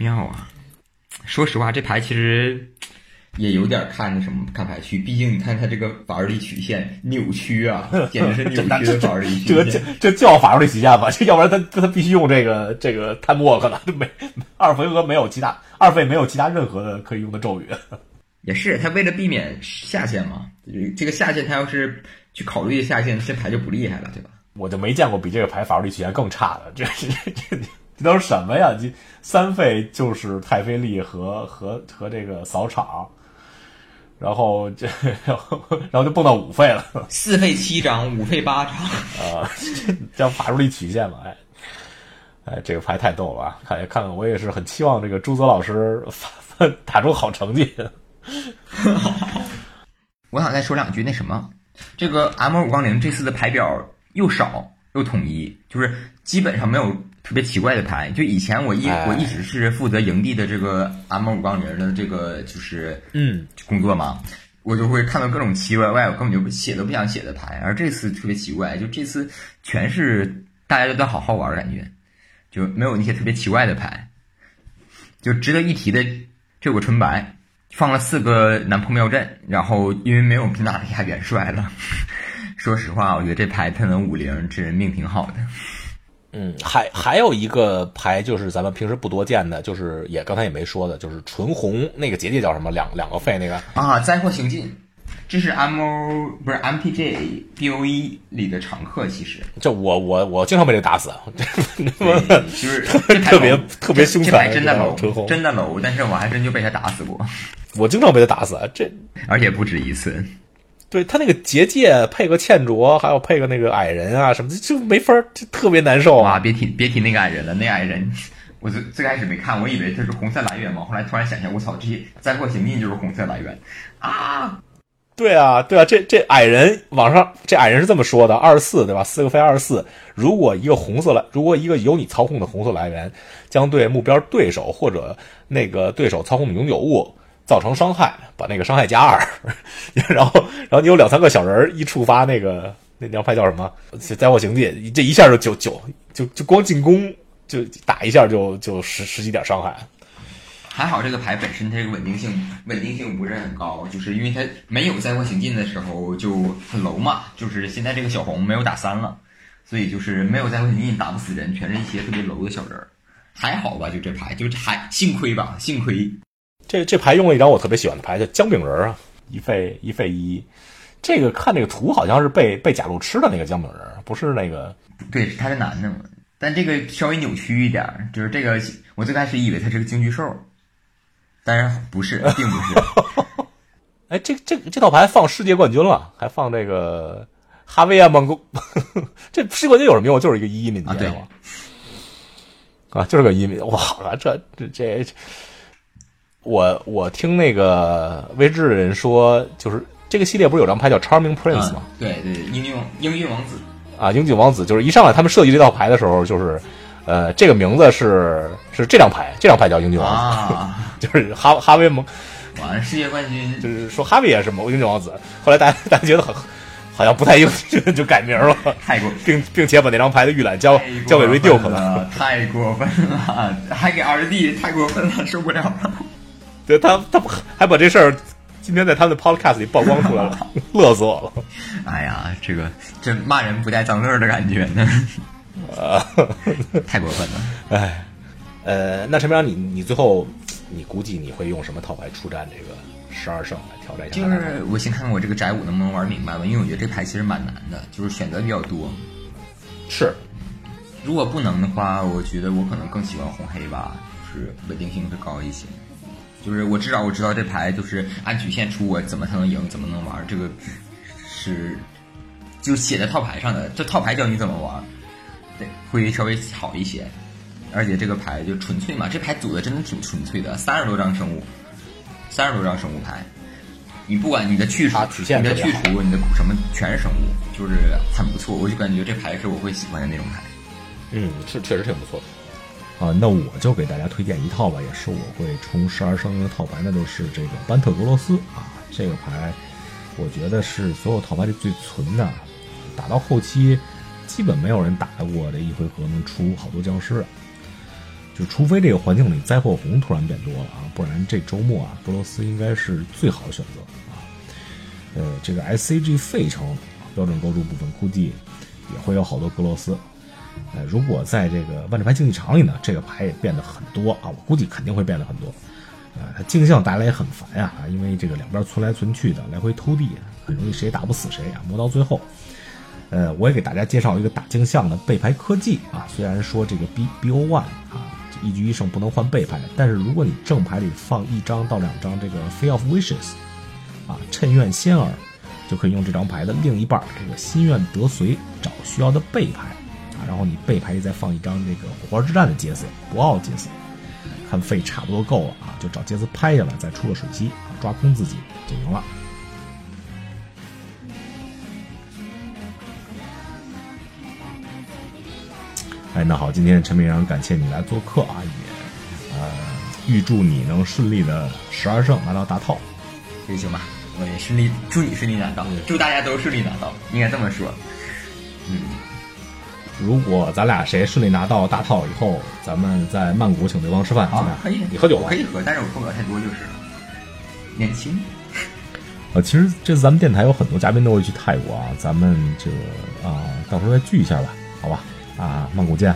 [SPEAKER 2] 妙啊！说实话，这牌其实也有点看那什么看牌区，毕竟你看它这个法力曲线扭曲啊，简直是扭曲的法力曲线。
[SPEAKER 1] 这个这叫法力曲线吧？这 要不然他他必须用这个这个 time walk 了，没二回合没有其他。二费没有其他任何的可以用的咒语，
[SPEAKER 2] 也是他为了避免下线嘛。这个下线他要是去考虑下线，这牌就不厉害了，对吧？
[SPEAKER 1] 我就没见过比这个牌法术力曲线更差的，这这这这都是什么呀？这三费就是太妃力和和和这个扫场，然后这然后然后就蹦到五费了，
[SPEAKER 2] 四费七张，五费八张
[SPEAKER 1] 啊，叫法术力曲线嘛？哎。哎，这个牌太逗了啊！看看看，我也是很期望这个朱泽老师 打出好成绩。
[SPEAKER 2] 我想再说两句，那什么，这个 M 五杠零这次的牌表又少又统一，就是基本上没有特别奇怪的牌。就以前我一我一直是负责营地的这个 M 五杠零的这个就是
[SPEAKER 1] 嗯
[SPEAKER 2] 工作嘛，我就会看到各种奇怪怪，我根本就写都不想写的牌。而这次特别奇怪，就这次全是大家都在好好玩，感觉。就没有那些特别奇怪的牌，就值得一提的，这个纯白放了四个南坡庙阵，然后因为没有皮纳利亚元帅了，说实话，我觉得这牌喷能五零，这人命挺好的。
[SPEAKER 1] 嗯，还还有一个牌就是咱们平时不多见的，就是也刚才也没说的，就是纯红那个结界叫什么？两两个费那个
[SPEAKER 2] 啊，灾祸行进。这是 M O 不是 M P J B O E 里的常客，其实
[SPEAKER 1] 这我我我经常被这打死，
[SPEAKER 2] 就是
[SPEAKER 1] 特别特别凶残，
[SPEAKER 2] 真的楼，真的楼，但是我还真就被他打死过，
[SPEAKER 1] 我经常被他打死，这
[SPEAKER 2] 而且不止一次。
[SPEAKER 1] 对他那个结界配个倩卓，还有配个那个矮人啊什么的，就没法，就特别难受
[SPEAKER 2] 啊！别提别提那个矮人了，那矮人我最最开始没看，我以为这是红色来源嘛，后来突然想想，我操，这些灾祸行进就是红色来源啊！
[SPEAKER 1] 对啊，对啊，这这矮人网上这矮人是这么说的：二十四对吧？四个飞二十四，如果一个红色来，如果一个由你操控的红色来源将对目标对手或者那个对手操控的永久物造成伤害，把那个伤害加二，然后然后你有两三个小人儿一触发那个那张牌叫什么灾祸行进，这一下就九九就就光进攻就打一下就就十十几点伤害。
[SPEAKER 2] 还好这个牌本身它这个稳定性稳定性不是很高，就是因为它没有灾祸行进的时候就很 low 嘛，就是现在这个小红没有打三了，所以就是没有灾祸行进打不死人，全是一些特别 low 的小人儿。还好吧，就这牌，就还幸亏吧，幸亏。
[SPEAKER 1] 这这牌用了一张我特别喜欢的牌，叫姜饼人啊，一费一费一。这个看这个图好像是被被假鹿吃的那个姜饼人，不是那个。
[SPEAKER 2] 对，他是男的嘛，但这个稍微扭曲一点，就是这个我最开始以为他是个京剧兽。当然不是，并不是。
[SPEAKER 1] 哎，这这这套牌放世界冠军了，还放这个哈维亚蒙古。这世界冠军有什么用？就是一个一民，你知道吗？啊，就是个一民。哇，这这这，我我听那个未知的人说，就是这个系列不是有张牌叫 Charming Prince 吗？
[SPEAKER 2] 对对，英俊英俊王子
[SPEAKER 1] 啊，英俊王子就是一上来他们设计这套牌的时候，就是呃，这个名字是是这张牌，这张牌叫英俊王子。啊 就是哈哈维蒙，
[SPEAKER 2] 完世界冠军，
[SPEAKER 1] 就是说哈维也是某英俊王子。后来大家大家觉得很好像不太英俊，就改名了。
[SPEAKER 2] 太过，
[SPEAKER 1] 并并且把那张牌的预览交交给 Reduke
[SPEAKER 2] 了。太过分了，还给 RD，太过分了，受不了了。
[SPEAKER 1] 对他，他还把这事儿今天在他的 Podcast 里曝光出来了，乐死我了。
[SPEAKER 2] 哎呀，这个这骂人不带脏字的感觉呢，
[SPEAKER 1] 啊，
[SPEAKER 2] 太过分了。
[SPEAKER 1] 哎，呃，那陈明，你你最后。你估计你会用什么套牌出战这个十二胜来挑战一下？
[SPEAKER 2] 就是我先看看我这个宅五能不能玩明白吧，因为我觉得这牌其实蛮难的，就是选择比较多。
[SPEAKER 1] 是，
[SPEAKER 2] 如果不能的话，我觉得我可能更喜欢红黑吧，就是稳定性会高一些。就是我至少我知道这牌就是按曲线出，我怎么才能赢，怎么能玩，这个是就写在套牌上的，这套牌教你怎么玩，对，会稍微好一些。而且这个牌就纯粹嘛，这牌组的真的挺纯粹的，三十多张生物，三十多张生物牌，你不管你的去除、你的去除、你的什么，全是生物，就是很不错。我就感觉这牌是我会喜欢的那种牌。
[SPEAKER 1] 嗯，是确实挺不错的。啊，那我就给大家推荐一套吧，也是我会冲十二生的套牌，那就是这个班特格罗斯啊。这个牌我觉得是所有套牌里最纯的，打到后期基本没有人打得过这一回合能出好多僵尸。就除非这个环境里灾祸红突然变多了啊，不然这周末啊，格罗斯应该是最好的选择啊。呃，这个 S C G 费城标准构筑部分估计也会有好多格罗斯。呃，如果在这个万智牌竞技场里呢，这个牌也变得很多啊，我估计肯定会变得很多。啊，它镜像打来也很烦呀啊，因为这个两边存来存去的，来回偷地，很容易谁也打不死谁啊，磨到最后。呃，我也给大家介绍一个打镜像的背牌科技啊，虽然说这个 B B O One 啊。一局一胜不能换背牌，但是如果你正牌里放一张到两张这个 Feel of Wishes，啊，趁愿仙儿，就可以用这张牌的另一半这个心愿得随找需要的背牌，然后你背牌里再放一张这个火花之战的角色不奥角色，看费差不多够了啊，就找杰斯拍下来，再出个水机抓空自己就赢了。哎，那好，今天陈明阳感谢你来做客啊，也呃预祝你能顺利的十二胜拿到大套，
[SPEAKER 2] 这行吧？我也顺利，祝你顺利拿到，祝大家都顺利拿到，应该这么说。嗯，
[SPEAKER 1] 如果咱俩谁顺利拿到大套以后，咱们在曼谷请对方吃饭，怎么样？
[SPEAKER 2] 可以，
[SPEAKER 1] 你喝酒
[SPEAKER 2] 可以喝，但是我喝不了太多就是了。年轻。
[SPEAKER 1] 呃，其实这次咱们电台有很多嘉宾都会去泰国啊，咱们这个啊，到时候再聚一下吧，好吧？啊，曼谷见。